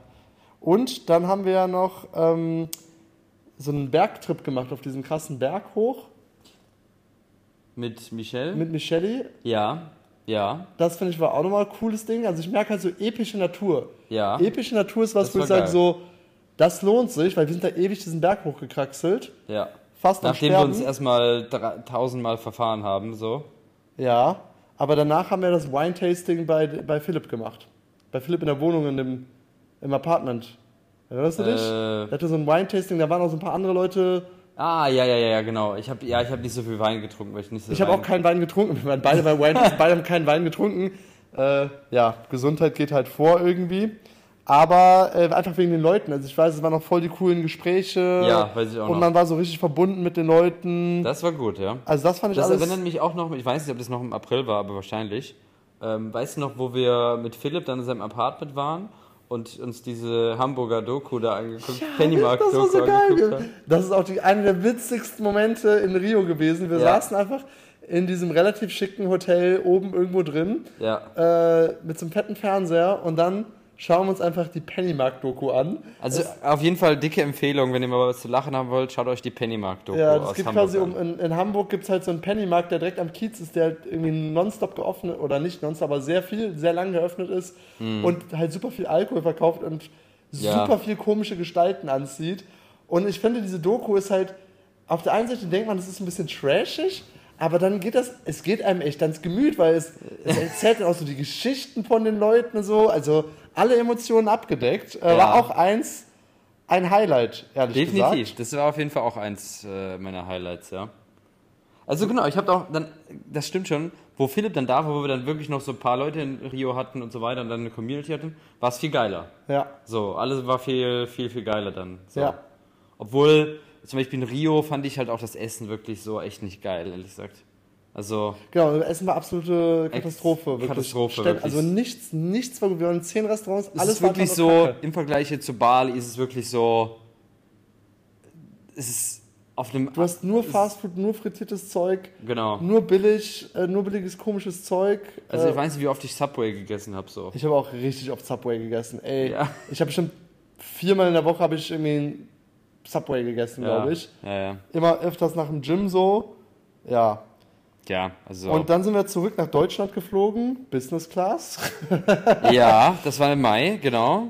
Speaker 2: Und dann haben wir ja noch ähm, so einen Bergtrip gemacht auf diesen krassen Berg hoch
Speaker 1: Mit Michelle?
Speaker 2: mit Michelle.
Speaker 1: ja, ja,
Speaker 2: Das finde ich war auch nochmal ein cooles Ding. Also ich merke halt so epische Natur.
Speaker 1: ja.
Speaker 2: Epische Natur ist was,
Speaker 1: Das
Speaker 2: wo ich sage so, das lohnt sich, weil wir sind da ewig diesen Berg hochgekraxelt.
Speaker 1: ja.
Speaker 2: Fast
Speaker 1: Nachdem wir uns erstmal tausendmal verfahren haben, so.
Speaker 2: Ja, aber danach haben wir das Wine-Tasting bei, bei Philipp gemacht. Bei Philipp in der Wohnung, in dem, im Apartment. Erinnerst du dich?
Speaker 1: Äh.
Speaker 2: Er hatte so ein Wine-Tasting, da waren auch so ein paar andere Leute.
Speaker 1: Ah, ja, ja, ja, genau. Ich habe ja, ich hab nicht so viel Wein getrunken, weil ich nicht so
Speaker 2: Ich habe auch keinen Wein getrunken. Wir waren beide bei Wine, [laughs] beide haben keinen Wein getrunken. Äh, ja, Gesundheit geht halt vor irgendwie. Aber äh, einfach wegen den Leuten. Also ich weiß, es waren noch voll die coolen Gespräche.
Speaker 1: Ja, weiß ich auch
Speaker 2: Und
Speaker 1: noch.
Speaker 2: man war so richtig verbunden mit den Leuten.
Speaker 1: Das war gut, ja.
Speaker 2: also das fand ich
Speaker 1: Das
Speaker 2: alles...
Speaker 1: erinnert mich auch noch, ich weiß nicht, ob das noch im April war, aber wahrscheinlich. Ähm, weißt du noch, wo wir mit Philipp dann in seinem Apartment waren und uns diese Hamburger Doku da angeguckt, Pennymark
Speaker 2: das war
Speaker 1: Doku
Speaker 2: so
Speaker 1: angeguckt haben?
Speaker 2: Das ist auch die, eine der witzigsten Momente in Rio gewesen. Wir
Speaker 1: Ja.
Speaker 2: saßen einfach in diesem relativ schicken Hotel oben irgendwo drin
Speaker 1: Ja.
Speaker 2: äh, mit so einem fetten Fernseher und dann schauen wir uns einfach die Pennymark-Doku an.
Speaker 1: Also auf jeden Fall dicke Empfehlung, wenn ihr mal was zu lachen haben wollt, schaut euch die Pennymark Doku
Speaker 2: Ja, es gibt
Speaker 1: Hamburg
Speaker 2: quasi
Speaker 1: an.
Speaker 2: um, in, in Hamburg gibt es halt so einen Pennymarkt, der direkt am Kiez ist, der halt irgendwie nonstop geöffnet oder nicht nonstop, aber sehr viel, sehr lang geöffnet ist und halt super viel Alkohol verkauft und.
Speaker 1: Ja.
Speaker 2: super viel komische Gestalten anzieht. Und ich finde, diese Doku ist halt, auf der einen Seite denkt man, das ist ein bisschen trashig, aber dann geht das, es geht einem echt ans Gemüt, weil es, es erzählt dann auch so die Geschichten von den Leuten und so, also alle Emotionen abgedeckt. Äh,
Speaker 1: Ja.
Speaker 2: War auch eins, ein Highlight, ehrlich gesagt.
Speaker 1: Definitiv, das war auf jeden Fall auch eins äh, meiner Highlights, ja. Also genau, ich habe auch dann, das stimmt schon, wo Philipp dann da war, wo wir dann wirklich noch so ein paar Leute in Rio hatten und so weiter und dann eine Community hatten, war es viel geiler.
Speaker 2: Ja.
Speaker 1: So, alles war viel, viel, viel geiler dann. So.
Speaker 2: Ja.
Speaker 1: Obwohl, zum Beispiel in Rio fand ich halt auch das Essen wirklich so echt nicht geil, ehrlich gesagt. Also,
Speaker 2: Genau, Essen war absolute Katastrophe. Wirklich.
Speaker 1: Katastrophe,
Speaker 2: Stell-
Speaker 1: wirklich.
Speaker 2: Also nichts, nichts war gut. Wir waren in zehn Restaurants,
Speaker 1: es
Speaker 2: alles
Speaker 1: ist
Speaker 2: war
Speaker 1: wirklich
Speaker 2: einfach
Speaker 1: so,
Speaker 2: Kacke.
Speaker 1: im Vergleich jetzt zu Bali ist es wirklich so, es ist auf einem,
Speaker 2: Du hast nur Fastfood, nur frittiertes Zeug,
Speaker 1: genau.
Speaker 2: nur billig, äh, nur billiges komisches Zeug.
Speaker 1: Also
Speaker 2: äh,
Speaker 1: ich weiß nicht, wie oft ich Subway gegessen habe, so.
Speaker 2: ich habe auch richtig oft Subway gegessen. Ey,
Speaker 1: Ja.
Speaker 2: ich habe bestimmt viermal in der Woche habe ich irgendwie Subway gegessen,
Speaker 1: ja.
Speaker 2: glaube ich.
Speaker 1: Ja, ja.
Speaker 2: Immer öfters nach dem Gym so. Ja.
Speaker 1: Ja, also.
Speaker 2: Und dann sind wir zurück nach Deutschland geflogen, Business Class. [laughs]
Speaker 1: ja, das war im Mai, genau.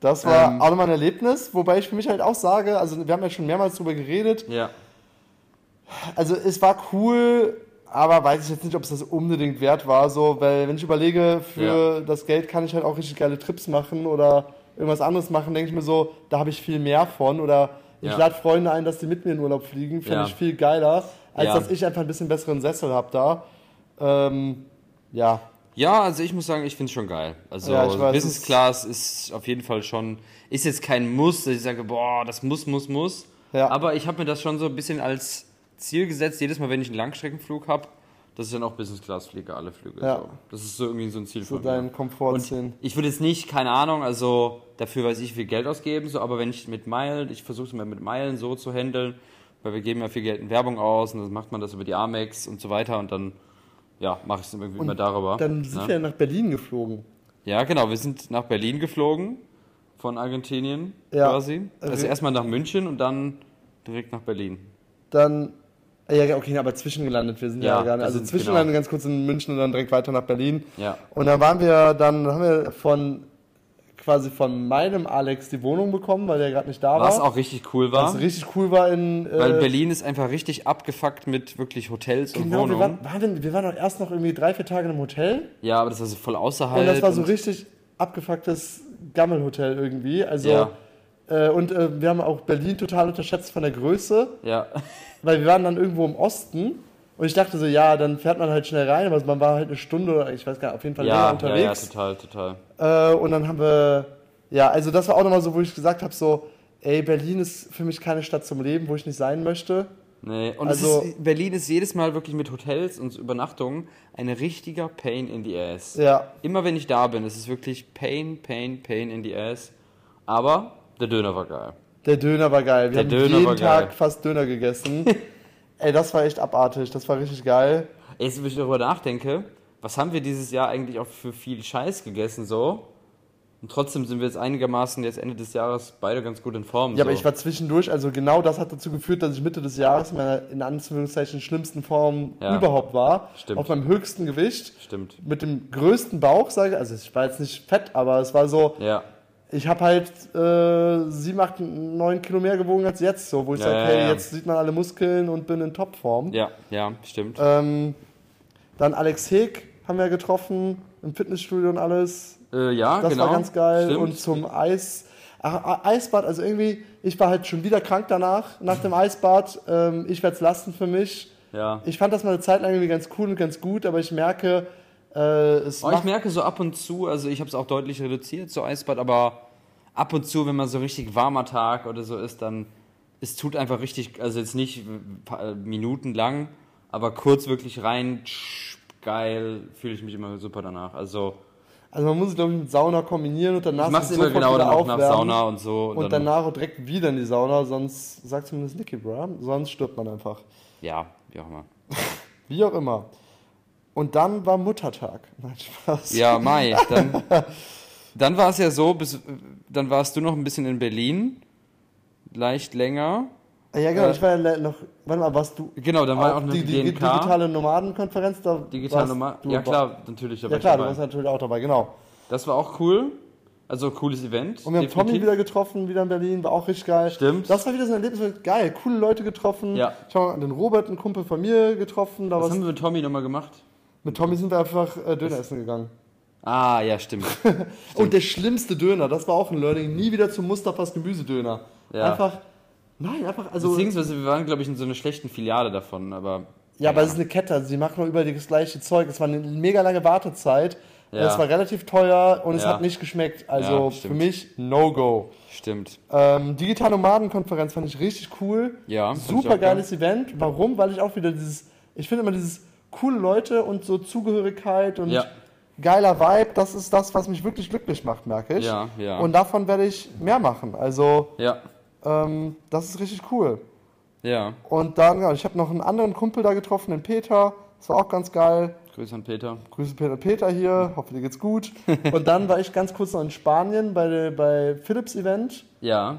Speaker 2: Das war
Speaker 1: Ähm.
Speaker 2: auch nochmal ein Erlebnis, wobei ich für mich halt auch sage, also wir haben ja schon mehrmals drüber geredet,
Speaker 1: Ja.
Speaker 2: Also es war cool, aber weiß ich jetzt nicht, ob es das unbedingt wert war, so, weil wenn ich überlege, für das Geld kann ich halt auch richtig geile Trips machen oder irgendwas anderes machen, denke ich mir so, da habe ich viel mehr von oder ich
Speaker 1: Ja.
Speaker 2: lade Freunde ein, dass die mit mir in Urlaub fliegen, finde
Speaker 1: Ja.
Speaker 2: ich viel geiler, als
Speaker 1: Ja.
Speaker 2: dass ich einfach ein bisschen besseren Sessel habe da. Ähm, ja.
Speaker 1: Ja, also ich muss sagen, ich finde es schon geil. Also
Speaker 2: Ja, weiß,
Speaker 1: Business
Speaker 2: es-
Speaker 1: Class ist auf jeden Fall schon, ist jetzt kein Muss, dass ich sage, boah, das muss, muss, muss.
Speaker 2: Ja.
Speaker 1: Aber ich habe mir das schon so ein bisschen als Ziel gesetzt, jedes Mal, wenn ich einen Langstreckenflug habe, dass ich dann auch Business Class fliege, alle Flüge.
Speaker 2: Ja.
Speaker 1: So. Das ist so irgendwie so ein Ziel
Speaker 2: So
Speaker 1: von
Speaker 2: dein
Speaker 1: mir.
Speaker 2: Komfort
Speaker 1: Und ich würde jetzt nicht, keine Ahnung, also dafür weiß ich viel Geld ausgeben, so, aber wenn ich mit Meilen, ich versuche es mal mit Meilen so zu handeln, weil wir geben ja viel Geld in Werbung aus und dann macht man das über die Amex und so weiter und dann, ja, mache ich es irgendwie immer darüber.
Speaker 2: Dann sind
Speaker 1: ne?
Speaker 2: wir ja nach Berlin geflogen.
Speaker 1: Ja, genau, wir sind nach Berlin geflogen von Argentinien
Speaker 2: Ja.
Speaker 1: quasi. Also
Speaker 2: Äh,
Speaker 1: erstmal nach München und dann direkt nach Berlin.
Speaker 2: Dann. Ja, okay, aber zwischengelandet. Wir sind ja,
Speaker 1: Ja,
Speaker 2: gar nicht. Also zwischengelandet ganz kurz in München und dann direkt weiter nach Berlin.
Speaker 1: Ja.
Speaker 2: Und dann waren wir, dann haben wir von quasi von meinem Alex die Wohnung bekommen, weil der gerade nicht da
Speaker 1: Was
Speaker 2: war.
Speaker 1: auch richtig cool war,
Speaker 2: Was richtig cool war in. Äh,
Speaker 1: weil Berlin ist einfach richtig abgefuckt mit wirklich Hotels und
Speaker 2: Genau, wir
Speaker 1: Wohnungen.
Speaker 2: waren, waren, wir- wir waren auch erst noch irgendwie drei, vier Tage in einem Hotel.
Speaker 1: Ja, aber das war so voll außerhalb.
Speaker 2: Und das war so
Speaker 1: und-
Speaker 2: richtig abgefucktes Gammelhotel irgendwie. Also,
Speaker 1: Ja.
Speaker 2: äh, und äh, wir haben auch Berlin total unterschätzt von der Größe,
Speaker 1: Ja,
Speaker 2: weil wir waren dann irgendwo im Osten. Und ich dachte so, ja, dann fährt man halt schnell rein, aber man war halt eine Stunde, oder ich weiß gar nicht, auf jeden Fall länger
Speaker 1: ja, ja, ja,
Speaker 2: unterwegs.
Speaker 1: total, total.
Speaker 2: Äh, und dann haben wir, ja, also das war auch nochmal so, wo ich gesagt habe, so, ey, Berlin ist für mich keine Stadt zum Leben, wo ich nicht sein möchte.
Speaker 1: Nee, und
Speaker 2: Also-
Speaker 1: ist, Berlin ist jedes Mal wirklich mit Hotels und Übernachtungen ein richtiger Pain in the ass.
Speaker 2: Ja,
Speaker 1: Immer wenn ich da bin, ist es wirklich Pain, Pain, Pain in the ass. Aber der Döner war geil.
Speaker 2: der Döner war geil. Wir
Speaker 1: Der
Speaker 2: haben
Speaker 1: Döner
Speaker 2: jeden Tag
Speaker 1: geil.
Speaker 2: fast Döner gegessen. [laughs] ey, das war echt abartig, das war richtig geil.
Speaker 1: Jetzt, wenn ich darüber nachdenke, was haben wir dieses Jahr eigentlich auch für viel Scheiß gegessen so? Und trotzdem sind wir jetzt einigermaßen jetzt Ende des Jahres beide ganz gut in Form.
Speaker 2: Ja,
Speaker 1: so.
Speaker 2: aber ich war zwischendurch, also genau das hat dazu geführt, dass ich Mitte des Jahres in meiner in Anführungszeichen schlimmsten Form
Speaker 1: Ja.
Speaker 2: überhaupt war.
Speaker 1: Stimmt.
Speaker 2: Auf meinem höchsten Gewicht.
Speaker 1: Stimmt.
Speaker 2: Mit dem größten Bauch, sage ich. Also ich war jetzt nicht fett, aber es war so,
Speaker 1: Ja.
Speaker 2: Ich habe halt äh, 7, 8, 9 Kilo mehr gewogen als jetzt, so, wo ich
Speaker 1: Ja,
Speaker 2: sage, hey,
Speaker 1: ja.
Speaker 2: jetzt sieht man alle Muskeln und bin in Topform.
Speaker 1: Ja, ja, stimmt.
Speaker 2: Ähm, dann Alex Heg haben wir getroffen im Fitnessstudio und alles.
Speaker 1: Äh, ja,
Speaker 2: Das
Speaker 1: genau.
Speaker 2: war ganz geil.
Speaker 1: Stimmt.
Speaker 2: Und zum Eis. Ach, Eisbad, also irgendwie, ich war halt schon wieder krank danach, nach dem Eisbad. Ähm, ich werde es lassen für mich.
Speaker 1: ja.
Speaker 2: Ich fand das mal eine Zeit lang irgendwie ganz cool und ganz gut, aber ich merke, äh,
Speaker 1: Oh, ich merke so ab und zu, also ich habe es auch deutlich reduziert, so Eisbad, aber ab und zu, wenn man so richtig warmer Tag oder so ist, dann es tut einfach richtig, also jetzt nicht paar Minuten lang, aber kurz wirklich rein, tsch, geil, fühle ich mich immer super danach. Also
Speaker 2: also man muss es, glaube ich, mit Sauna kombinieren und danach
Speaker 1: ich
Speaker 2: sich
Speaker 1: immer genau auch nach
Speaker 2: aufwärmen
Speaker 1: Sauna und so.
Speaker 2: Und,
Speaker 1: dann,
Speaker 2: danach direkt wieder in die Sauna, sonst sagt zumindest Nicky, bro, sonst stirbt man einfach.
Speaker 1: Ja, wie auch immer. [laughs]
Speaker 2: Wie auch immer. Und dann war Muttertag. [laughs] Nein, Spaß.
Speaker 1: Ja, Mai, dann, dann war es ja so, bis, dann warst du noch ein bisschen in Berlin, leicht länger.
Speaker 2: Ja, genau,
Speaker 1: Äh,
Speaker 2: ich war ja noch, warte mal, warst du
Speaker 1: Genau, dann war auch noch
Speaker 2: die,
Speaker 1: die,
Speaker 2: digitale Nomadenkonferenz? Da
Speaker 1: Digital
Speaker 2: warst
Speaker 1: Nummer.
Speaker 2: du
Speaker 1: Ja klar, natürlich. Da
Speaker 2: Ja klar, du
Speaker 1: dabei.
Speaker 2: warst natürlich auch dabei, genau.
Speaker 1: Das war auch cool. Also cooles Event.
Speaker 2: Und wir haben Tommy wieder getroffen, wieder in Berlin, war auch richtig geil.
Speaker 1: Stimmt.
Speaker 2: Das war wieder so ein Erlebnis, geil, coole Leute getroffen.
Speaker 1: Ja.
Speaker 2: Ich habe den Robert, einen Kumpel von mir, getroffen. Da
Speaker 1: was haben wir mit Tommy nochmal gemacht?
Speaker 2: Mit Tommy sind wir einfach äh, Döner essen gegangen.
Speaker 1: Ah, ja, [laughs] stimmt.
Speaker 2: Und der schlimmste Döner, das war auch ein Learning, nie wieder zum Mustafas Gemüsedöner.
Speaker 1: Ja.
Speaker 2: Einfach, nein, einfach, also...
Speaker 1: Beziehungsweise wir waren, glaube ich, in so einer schlechten Filiale davon, aber.
Speaker 2: Ja, aber es ist eine Kette, also die machen nur überall das gleiche Zeug. Es war eine mega lange Wartezeit.
Speaker 1: Ja.
Speaker 2: Es war relativ teuer und es hat nicht geschmeckt. Also für
Speaker 1: stimmt.
Speaker 2: mich No-Go.
Speaker 1: Stimmt.
Speaker 2: Ähm, Digitale Nomadenkonferenz fand ich richtig cool.
Speaker 1: Ja,
Speaker 2: Super geiles Event. Warum? Weil ich auch wieder dieses, ich finde immer dieses coole Leute und so Zugehörigkeit und
Speaker 1: Ja.
Speaker 2: geiler Vibe, das ist das, was mich wirklich glücklich macht, merke ich.
Speaker 1: Ja, ja.
Speaker 2: Und davon werde ich mehr machen. Also,
Speaker 1: Ja.
Speaker 2: ähm, das ist richtig cool.
Speaker 1: Ja.
Speaker 2: Und dann, ja, ich habe noch einen anderen Kumpel da getroffen, den Peter. Das war auch ganz geil.
Speaker 1: Grüße an Peter.
Speaker 2: Grüße Peter Peter hier, hoffe dir geht's gut. [laughs] Und dann war ich ganz kurz noch in Spanien bei, bei Philips Event.
Speaker 1: Ja.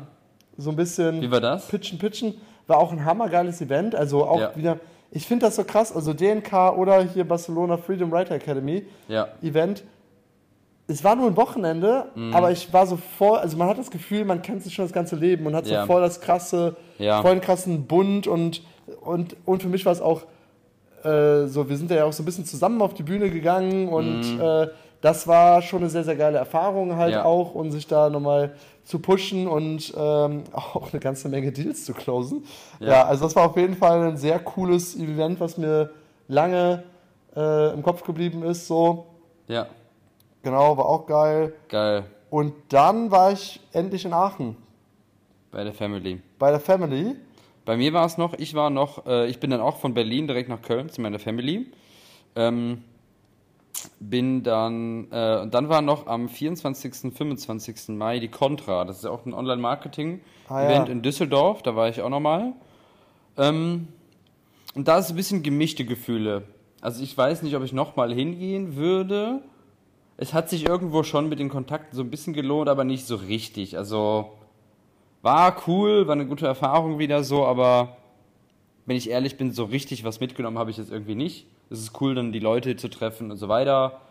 Speaker 2: So ein bisschen
Speaker 1: Wie war das?
Speaker 2: pitchen, pitchen. War auch ein hammergeiles Event. Also auch
Speaker 1: Ja.
Speaker 2: wieder, ich finde das so krass. Also DNK oder hier Barcelona Freedom Writer Academy
Speaker 1: Ja.
Speaker 2: Event. Es war nur ein Wochenende,
Speaker 1: Mhm.
Speaker 2: aber ich war so voll, also man hat das Gefühl, man kennt sich schon das ganze Leben und hat so
Speaker 1: Ja.
Speaker 2: voll das krasse,
Speaker 1: Ja.
Speaker 2: voll den krassen Bund und, und, und für mich war es auch äh, so, wir sind ja auch so ein bisschen zusammen auf die Bühne gegangen und äh, das war schon eine sehr, sehr geile Erfahrung halt.
Speaker 1: Ja.
Speaker 2: auch und sich da nochmal zu pushen und ähm, [laughs] auch eine ganze Menge Deals zu closen. Ja.
Speaker 1: Ja.
Speaker 2: also das war auf jeden Fall ein sehr cooles Event, was mir lange äh, im Kopf geblieben ist, so.
Speaker 1: Ja,
Speaker 2: Genau, war auch geil.
Speaker 1: geil.
Speaker 2: Und dann war ich endlich in Aachen
Speaker 1: Bei der Family.
Speaker 2: bei der Family.
Speaker 1: Bei mir war es noch, ich war noch, äh, ich bin dann auch von Berlin direkt nach Köln zu meiner Family. Ähm, bin dann, äh, und dann war noch am 24., 25. Mai die Contra. Das ist auch ein Online-Marketing-Event
Speaker 2: Ah, ja.
Speaker 1: in Düsseldorf. Da war ich auch nochmal. Ähm, und da ist ein bisschen gemischte Gefühle. Also ich weiß nicht, ob ich nochmal hingehen würde. Es hat sich irgendwo schon mit den Kontakten so ein bisschen gelohnt, aber nicht so richtig. Also war cool, war eine gute Erfahrung wieder so, aber wenn ich ehrlich bin, so richtig was mitgenommen habe ich jetzt irgendwie nicht. Es ist cool, dann die Leute zu treffen und so weiter.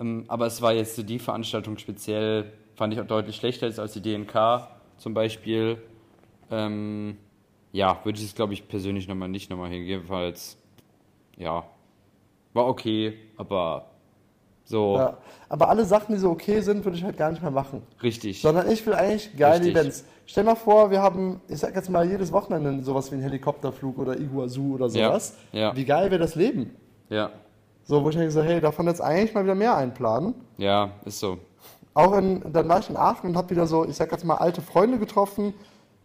Speaker 1: Ähm, aber es war jetzt so die Veranstaltung speziell, fand ich auch deutlich schlechter als die DNK zum Beispiel. Ähm, ja, würde ich jetzt, glaube ich, persönlich nochmal nicht nochmal hingehen, falls, ja, war okay, aber so
Speaker 2: Ja. Aber alle Sachen, die so okay sind, würde ich halt gar nicht mehr machen.
Speaker 1: richtig.
Speaker 2: Sondern ich will eigentlich geile
Speaker 1: Richtig.
Speaker 2: Events. Stell mal vor, wir haben, ich sag jetzt mal, jedes Wochenende sowas wie einen Helikopterflug oder Iguazu oder
Speaker 1: Ja,
Speaker 2: sowas.
Speaker 1: ja.
Speaker 2: Wie geil wäre das Leben?
Speaker 1: Ja,
Speaker 2: So, wo ich denke so, hey, davon jetzt eigentlich mal wieder mehr einplanen.
Speaker 1: ja, ist so.
Speaker 2: Auch in, dann war ich in Aachen und habe wieder so, ich sag jetzt mal, alte Freunde getroffen.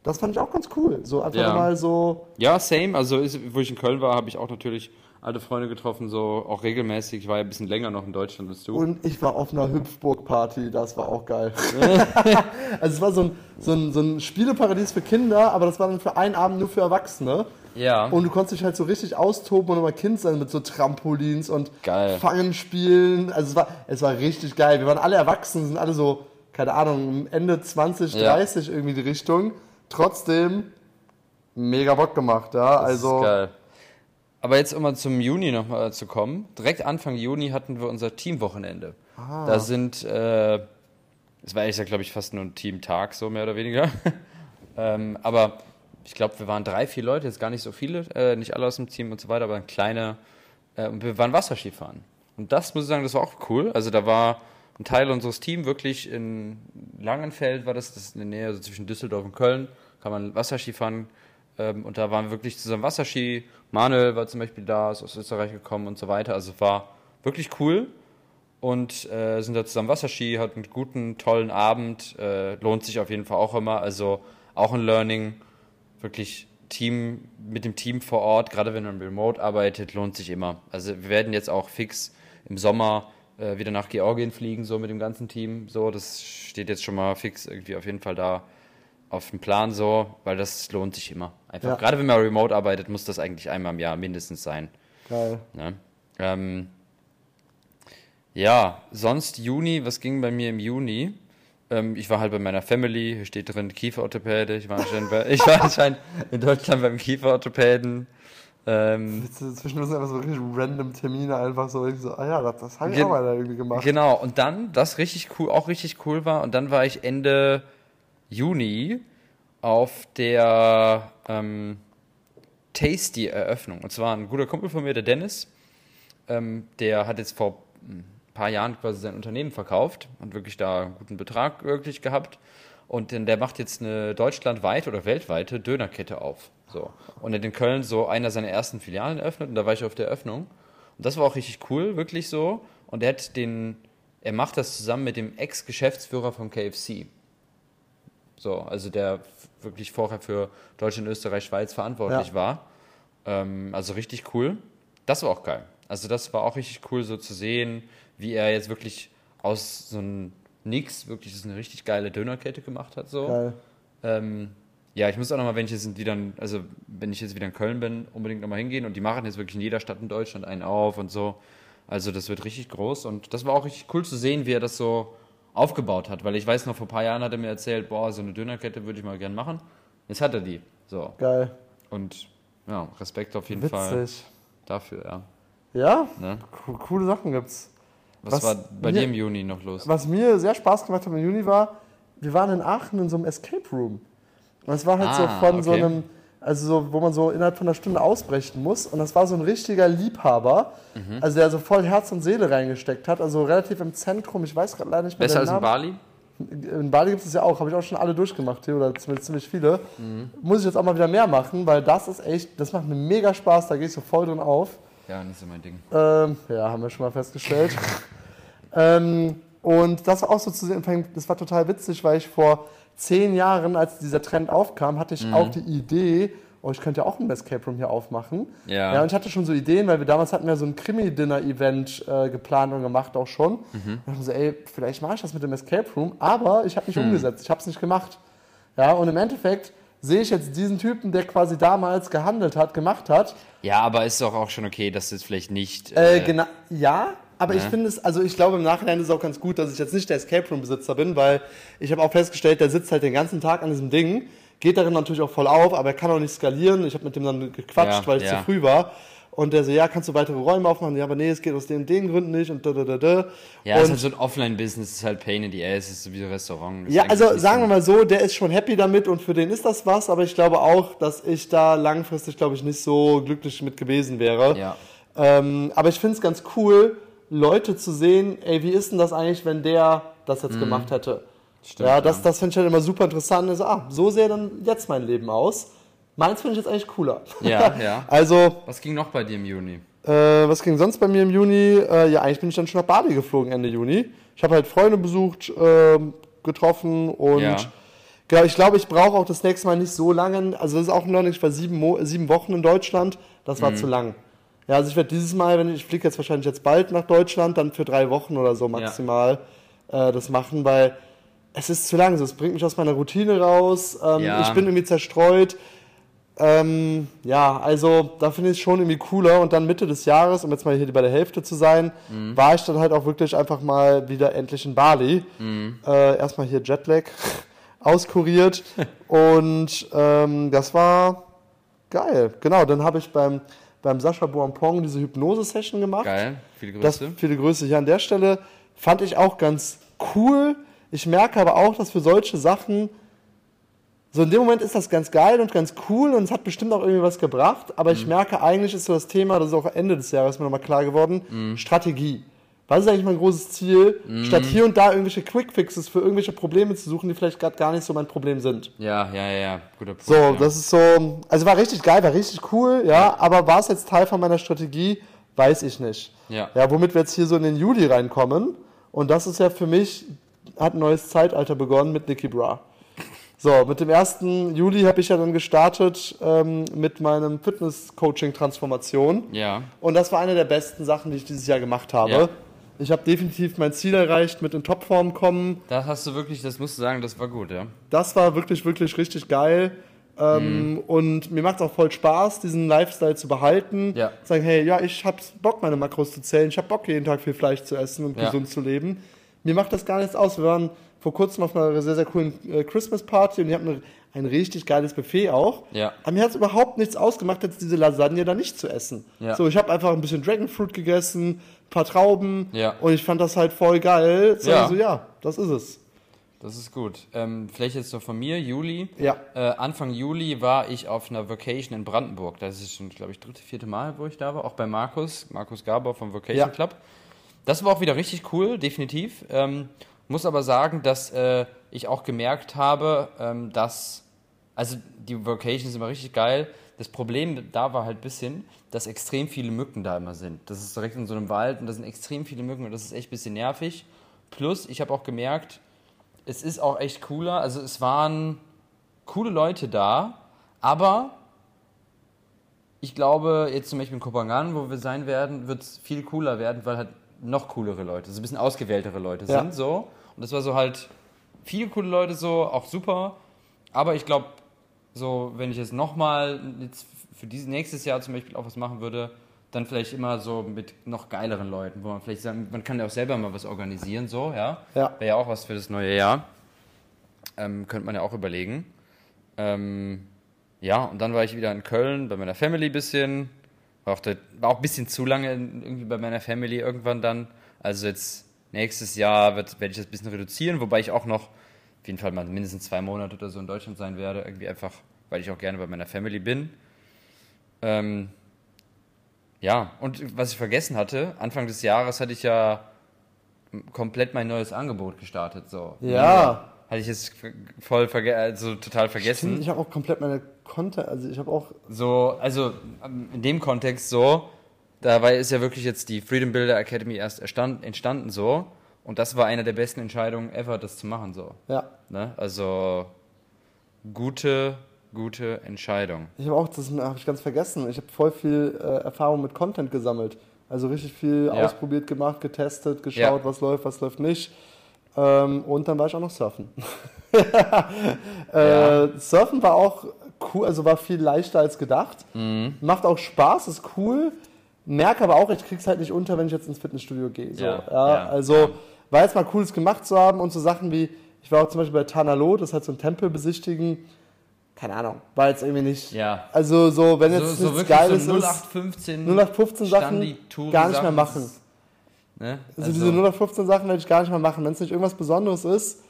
Speaker 2: Das fand ich auch ganz cool. So einfach
Speaker 1: Ja.
Speaker 2: mal so,
Speaker 1: Ja, same. Also, wo ich in Köln war, habe ich auch natürlich alte Freunde getroffen, so auch regelmäßig. Ich war ja ein bisschen länger noch in Deutschland als du.
Speaker 2: Und ich war auf einer Hüpfburg-Party, das war auch geil. [laughs] also es war so ein, so, ein, so ein Spieleparadies für Kinder, aber das war dann für einen Abend nur für Erwachsene.
Speaker 1: Ja.
Speaker 2: Und du konntest dich halt so richtig austoben und immer Kind sein mit so Trampolins und
Speaker 1: Geil.
Speaker 2: Fangen spielen. Also es war, es war richtig geil. Wir waren alle erwachsen, sind alle so, keine Ahnung, Ende 20,
Speaker 1: Ja.
Speaker 2: 30 irgendwie die Richtung. Trotzdem mega Bock gemacht, ja.
Speaker 1: Das
Speaker 2: also
Speaker 1: ist geil. Aber jetzt, um mal zum Juni nochmal zu kommen. Direkt Anfang Juni hatten wir unser Teamwochenende.
Speaker 2: Ah.
Speaker 1: Da sind, äh, es war ehrlich gesagt, glaube ich, fast nur ein Teamtag, so mehr oder weniger. [laughs] ähm, aber ich glaube, wir waren drei, vier Leute, jetzt gar nicht so viele, äh, nicht alle aus dem Team und so weiter, aber ein kleiner. Äh, und wir waren Wasserskifahren. Und das muss ich sagen, das war auch cool. Also da war ein Teil unseres Teams wirklich in Langenfeld, war das, das ist in der Nähe, also zwischen Düsseldorf und Köln, kann man Wasserski fahren. Ähm, und da waren wir wirklich zusammen Wasserski. Manuel war zum Beispiel da, ist aus Österreich gekommen und so weiter. Also war wirklich cool. Und äh, sind da zusammen Wasserski, hatten einen guten, tollen Abend. Äh, lohnt sich auf jeden Fall auch immer. Also auch ein Learning. Wirklich Team mit dem Team vor Ort, gerade wenn man remote arbeitet, lohnt sich immer. Also wir werden jetzt auch fix im Sommer äh, wieder nach Georgien fliegen, so mit dem ganzen Team. So, das steht jetzt schon mal fix irgendwie auf jeden Fall da auf dem Plan so, weil das lohnt sich immer. Einfach.
Speaker 2: Ja.
Speaker 1: Gerade wenn man remote arbeitet, muss das eigentlich einmal im Jahr mindestens sein.
Speaker 2: geil.
Speaker 1: Ne? Ähm, ja, sonst Juni, was ging bei mir im Juni? Ähm, ich war halt bei meiner Family, hier steht drin Kieferorthopäde. Ich war anscheinend, bei, ich war anscheinend in Deutschland beim Kieferorthopäden. Ähm,
Speaker 2: Zwischendurch sind einfach so richtig random Termine, einfach so, irgendwie so ah ja, das, das habe ich auch mal da irgendwie gemacht.
Speaker 1: Genau, und dann, das richtig cool, auch richtig cool war, und dann war ich Ende Juni auf der ähm, Tasty-Eröffnung. Und zwar ein guter Kumpel von mir, der Dennis, ähm, der hat jetzt vor ein paar Jahren quasi sein Unternehmen verkauft und wirklich da einen guten Betrag wirklich gehabt. Und denn der macht jetzt eine deutschlandweite oder weltweite Dönerkette auf. So. Und er hat in Köln so einer seiner ersten Filialen eröffnet und da war ich auf der Eröffnung. Und das war auch richtig cool, wirklich so. Und er hat den, er macht das zusammen mit dem Ex-Geschäftsführer von KFC. So, also der wirklich vorher für Deutschland, Österreich, Schweiz verantwortlich
Speaker 2: Ja.
Speaker 1: war. Ähm, also richtig cool. Das war auch geil. Also das war auch richtig cool, so zu sehen, wie er jetzt wirklich aus so einem Nix wirklich so eine richtig geile Dönerkette gemacht hat. So.
Speaker 2: Geil.
Speaker 1: Ähm, ja, ich muss auch nochmal, wenn ich jetzt wieder, also wenn ich jetzt wieder in Köln bin, unbedingt nochmal hingehen und die machen jetzt wirklich in jeder Stadt in Deutschland einen auf und so. Also das wird richtig groß und das war auch richtig cool zu sehen, wie er das so aufgebaut hat, weil ich weiß noch, vor ein paar Jahren hat er mir erzählt, boah, so eine Dönerkette würde ich mal gern machen. Jetzt hat er die. So.
Speaker 2: Geil.
Speaker 1: Und ja, Respekt auf jeden Fall
Speaker 2: Witzig.
Speaker 1: dafür, ja.
Speaker 2: Ja,
Speaker 1: Ne?
Speaker 2: co- coole Sachen gibt's.
Speaker 1: Was,
Speaker 2: Was
Speaker 1: war bei
Speaker 2: mir-
Speaker 1: dir im Juni noch los?
Speaker 2: Was mir sehr Spaß gemacht hat im Juni war, wir waren in Aachen in so einem Escape Room. Und es war halt so
Speaker 1: Ah,
Speaker 2: von so
Speaker 1: okay.
Speaker 2: einem, also so, wo man so innerhalb von einer Stunde ausbrechen muss. Und das war so ein richtiger Liebhaber,
Speaker 1: Mhm.
Speaker 2: also der so voll Herz und Seele reingesteckt hat. Also relativ im Zentrum, ich weiß gerade leider nicht mehr
Speaker 1: Besser als in. Bali?
Speaker 2: In Bali gibt es ja auch, habe ich auch schon alle durchgemacht hier, oder zumindest ziemlich viele.
Speaker 1: Mhm.
Speaker 2: Muss ich jetzt auch mal wieder mehr machen, weil das ist echt, das macht mir mega Spaß, da gehe ich so voll drin auf.
Speaker 1: Ja, nicht so mein Ding.
Speaker 2: Ähm, ja, haben wir schon mal festgestellt. [laughs] Ähm, und das war auch so zu sehen, das war total witzig, weil ich vor zehn Jahren, als dieser Trend aufkam, hatte ich auch die Idee, oh, ich könnte ja auch ein Escape Room hier aufmachen.
Speaker 1: Ja.
Speaker 2: ja. Und ich hatte schon so Ideen, weil wir damals hatten ja so ein Krimi-Dinner-Event äh, geplant und gemacht auch schon. Und ich dachte so, ey, vielleicht mache ich das mit dem Escape Room, aber ich habe nicht umgesetzt, ich habe es nicht gemacht. Ja, und im Endeffekt sehe ich jetzt diesen Typen, der quasi damals gehandelt hat, gemacht hat.
Speaker 1: Ja, aber ist doch auch schon okay, dass das vielleicht nicht.
Speaker 2: Äh, genau, ja, aber ich finde es, also ich glaube im Nachhinein ist es auch ganz gut, dass ich jetzt nicht der Escape Room Besitzer bin, weil ich habe auch festgestellt, der sitzt halt den ganzen Tag an diesem Ding, geht darin natürlich auch voll auf, aber er kann auch nicht skalieren. Ich habe mit dem dann gequatscht,
Speaker 1: Ja,
Speaker 2: weil es
Speaker 1: ja.
Speaker 2: zu früh war. Und der so, ja, kannst du weitere Räume aufmachen? Ja, aber nee, es geht aus den, den Gründen nicht und da, da, da, da.
Speaker 1: ja,
Speaker 2: und
Speaker 1: ist halt so ein Offline-Business, ist halt Pain in the Ass, ist so wie ein Restaurant. Ist
Speaker 2: Ja, also sagen wir mal so, der ist schon happy damit und für den ist das was, aber ich glaube auch, dass ich da langfristig, glaube ich, nicht so glücklich mit gewesen wäre.
Speaker 1: Ja.
Speaker 2: Ähm, aber ich finde es ganz cool, Leute zu sehen, ey, wie ist denn das eigentlich, wenn der das jetzt gemacht hätte?
Speaker 1: Mhm. Stimmt,
Speaker 2: ja, das,
Speaker 1: ja.
Speaker 2: das finde ich halt immer super interessant. Also, ah, so sähe dann jetzt mein Leben aus. Meins finde ich jetzt eigentlich cooler.
Speaker 1: Ja, [laughs] ja.
Speaker 2: Also,
Speaker 1: Was ging noch bei dir im Juni?
Speaker 2: äh, was ging sonst bei mir im Juni? Äh, ja, eigentlich bin ich dann schon nach Bali geflogen Ende Juni. Ich habe halt Freunde besucht, ähm, getroffen und
Speaker 1: Ja.
Speaker 2: genau, ich glaube, ich brauche auch das nächste Mal nicht so lange. Also das ist auch noch nicht, ich war sieben, Mo sieben Wochen in Deutschland, das
Speaker 1: Mhm.
Speaker 2: war zu lang. Ja, also ich werde dieses Mal, wenn ich, ich fliege jetzt wahrscheinlich jetzt bald nach Deutschland, dann für drei Wochen oder so maximal äh, das machen, weil es ist zu lang. So, Es bringt mich aus meiner Routine raus. Ähm,
Speaker 1: Ja.
Speaker 2: Ich bin irgendwie zerstreut. Ähm, ja, also da finde ich es schon irgendwie cooler. Und dann Mitte des Jahres, um jetzt mal hier bei der Hälfte zu sein, war ich dann halt auch wirklich einfach mal wieder endlich in Bali. Äh, erstmal hier Jetlag [laughs] auskuriert. [laughs] und ähm, das war geil. Genau, dann habe ich beim, beim Sascha Boampong diese Hypnose-Session gemacht.
Speaker 1: Geil, viele
Speaker 2: Das
Speaker 1: Grüße.
Speaker 2: viele Grüße hier an der Stelle. Fand ich auch ganz cool. Ich merke aber auch, dass für solche Sachen, so in dem Moment ist das ganz geil und ganz cool und es hat bestimmt auch irgendwie was gebracht. Aber
Speaker 1: Mhm.
Speaker 2: ich merke, eigentlich ist so das Thema, das ist auch Ende des Jahres mir nochmal klar geworden,
Speaker 1: Mhm.
Speaker 2: Strategie. Was ist eigentlich mein großes Ziel? Statt hier und da irgendwelche Quickfixes für irgendwelche Probleme zu suchen, die vielleicht gerade gar nicht so mein Problem sind.
Speaker 1: Ja, ja, ja, ja, guter Punkt.
Speaker 2: So,
Speaker 1: ja.
Speaker 2: das ist so, also war richtig geil, war richtig cool, ja, aber war es jetzt Teil von meiner Strategie? Weiß ich nicht.
Speaker 1: Ja.
Speaker 2: Ja, womit wir jetzt hier so in den Juli reinkommen. Und das ist ja für mich, hat ein neues Zeitalter begonnen mit Nicky Bra. So, mit dem 1. Juli habe ich ja dann gestartet ähm, mit meinem Fitness-Coaching-Transformation.
Speaker 1: Ja,
Speaker 2: Und das war eine der besten Sachen, die ich dieses Jahr gemacht habe.
Speaker 1: Ja.
Speaker 2: Ich habe definitiv mein Ziel erreicht, mit in Topform kommen.
Speaker 1: da hast du wirklich, das musst du sagen, das war gut, ja.
Speaker 2: Das war wirklich, wirklich richtig geil. Ähm, Und mir macht es auch voll Spaß, diesen Lifestyle zu behalten.
Speaker 1: Ja.
Speaker 2: Sagen, hey, ja, ich habe Bock, meine Makros zu zählen. Ich habe Bock, jeden Tag viel Fleisch zu essen und
Speaker 1: Ja.
Speaker 2: gesund zu leben. Mir macht das gar nichts aus. Wir waren vor kurzem auf einer sehr, sehr coolen äh, Christmas-Party und die hatten eine, ein richtig geiles Buffet auch.
Speaker 1: Ja.
Speaker 2: Aber mir hat es überhaupt nichts ausgemacht, jetzt diese Lasagne da nicht zu essen.
Speaker 1: Ja.
Speaker 2: So, ich habe einfach ein bisschen Dragonfruit gegessen, ein paar Trauben
Speaker 1: Ja.
Speaker 2: und ich fand das halt voll geil. So,
Speaker 1: Ja.
Speaker 2: so, ja, das ist es.
Speaker 1: Das ist gut. Ähm, vielleicht jetzt noch von mir, Juli.
Speaker 2: Ja.
Speaker 1: Äh, Anfang Juli war ich auf einer Vacation in Brandenburg. Das ist schon, glaube ich, dritte, vierte Mal, wo ich da war. Auch bei Markus, Markus Gaber vom Vacation
Speaker 2: Ja.
Speaker 1: Club. Das war auch wieder richtig cool, definitiv. Ähm, muss aber sagen, dass äh, ich auch gemerkt habe, ähm, dass, also die Vacation ist immer richtig geil. Das Problem da war halt ein bisschen, dass extrem viele Mücken da immer sind. Das ist direkt in so einem Wald und da sind extrem viele Mücken und das ist echt ein bisschen nervig. Plus, ich habe auch gemerkt, es ist auch echt cooler. Also es waren coole Leute da, aber ich glaube, jetzt zum Beispiel in Kopangan, wo wir sein werden, wird es viel cooler werden, weil halt noch coolere Leute, so ein bisschen ausgewähltere Leute
Speaker 2: Ja.
Speaker 1: sind. So. Und das war so halt viele coole Leute so, auch super. Aber ich glaube, so, wenn ich jetzt nochmal jetzt für dieses nächstes Jahr zum Beispiel auch was machen würde, dann vielleicht immer so mit noch geileren Leuten, wo man vielleicht sagen, man kann ja auch selber mal was organisieren, so, ja.
Speaker 2: Ja.
Speaker 1: Wäre ja auch was für das neue Jahr. Ähm, könnte man ja auch überlegen. Ähm, ja, und dann war ich wieder in Köln bei meiner Family ein bisschen. War auch, dort, war auch ein bisschen zu lange irgendwie bei meiner Family irgendwann dann. Also jetzt nächstes Jahr wird- werde ich das ein bisschen reduzieren, wobei ich auch noch auf jeden Fall mal mindestens zwei Monate oder so in Deutschland sein werde. Irgendwie einfach, weil ich auch gerne bei meiner Family bin. Ähm, ja, und was ich vergessen hatte, Anfang des Jahres hatte ich ja komplett mein neues Angebot gestartet. So.
Speaker 2: Ja.
Speaker 1: Hatte ich jetzt voll verge also total vergessen.
Speaker 2: Ich habe auch komplett meine Konter, also ich habe auch
Speaker 1: So, also ähm, in dem Kontext so, dabei ist ja wirklich jetzt die Freedom Builder Academy erst entstanden so. Und das war eine der besten Entscheidungen ever, das zu machen. So.
Speaker 2: Ja.
Speaker 1: Ne? Also gute, gute Entscheidung.
Speaker 2: Ich habe auch, das habe ich ganz vergessen, ich habe voll viel äh, Erfahrung mit Content gesammelt. Also richtig viel
Speaker 1: Ja.
Speaker 2: ausprobiert, gemacht, getestet, geschaut,
Speaker 1: Ja.
Speaker 2: was läuft, was läuft nicht. Ähm, und dann war ich auch noch surfen. [laughs] äh, Surfen war auch cool, also war viel leichter als gedacht.
Speaker 1: Mhm.
Speaker 2: Macht auch Spaß, ist cool. Merke aber auch, ich krieg's halt nicht unter, wenn ich jetzt ins Fitnessstudio gehe. So,
Speaker 1: Ja,
Speaker 2: ja,
Speaker 1: ja.
Speaker 2: Also war jetzt mal cooles gemacht zu haben und so Sachen wie, ich war auch zum Beispiel bei Tanalo, das halt so ein Tempel besichtigen. Keine Ahnung, war jetzt irgendwie nicht.
Speaker 1: Ja.
Speaker 2: Also so, wenn
Speaker 1: So,
Speaker 2: jetzt
Speaker 1: so
Speaker 2: nichts
Speaker 1: wirklich
Speaker 2: Geiles
Speaker 1: so
Speaker 2: ist,
Speaker 1: 0815
Speaker 2: 0815 Sachen gar nicht mehr machen.
Speaker 1: Ne?
Speaker 2: Also, diese 0815 Sachen werde ich gar nicht mehr machen. Wenn es nicht irgendwas Besonderes ist,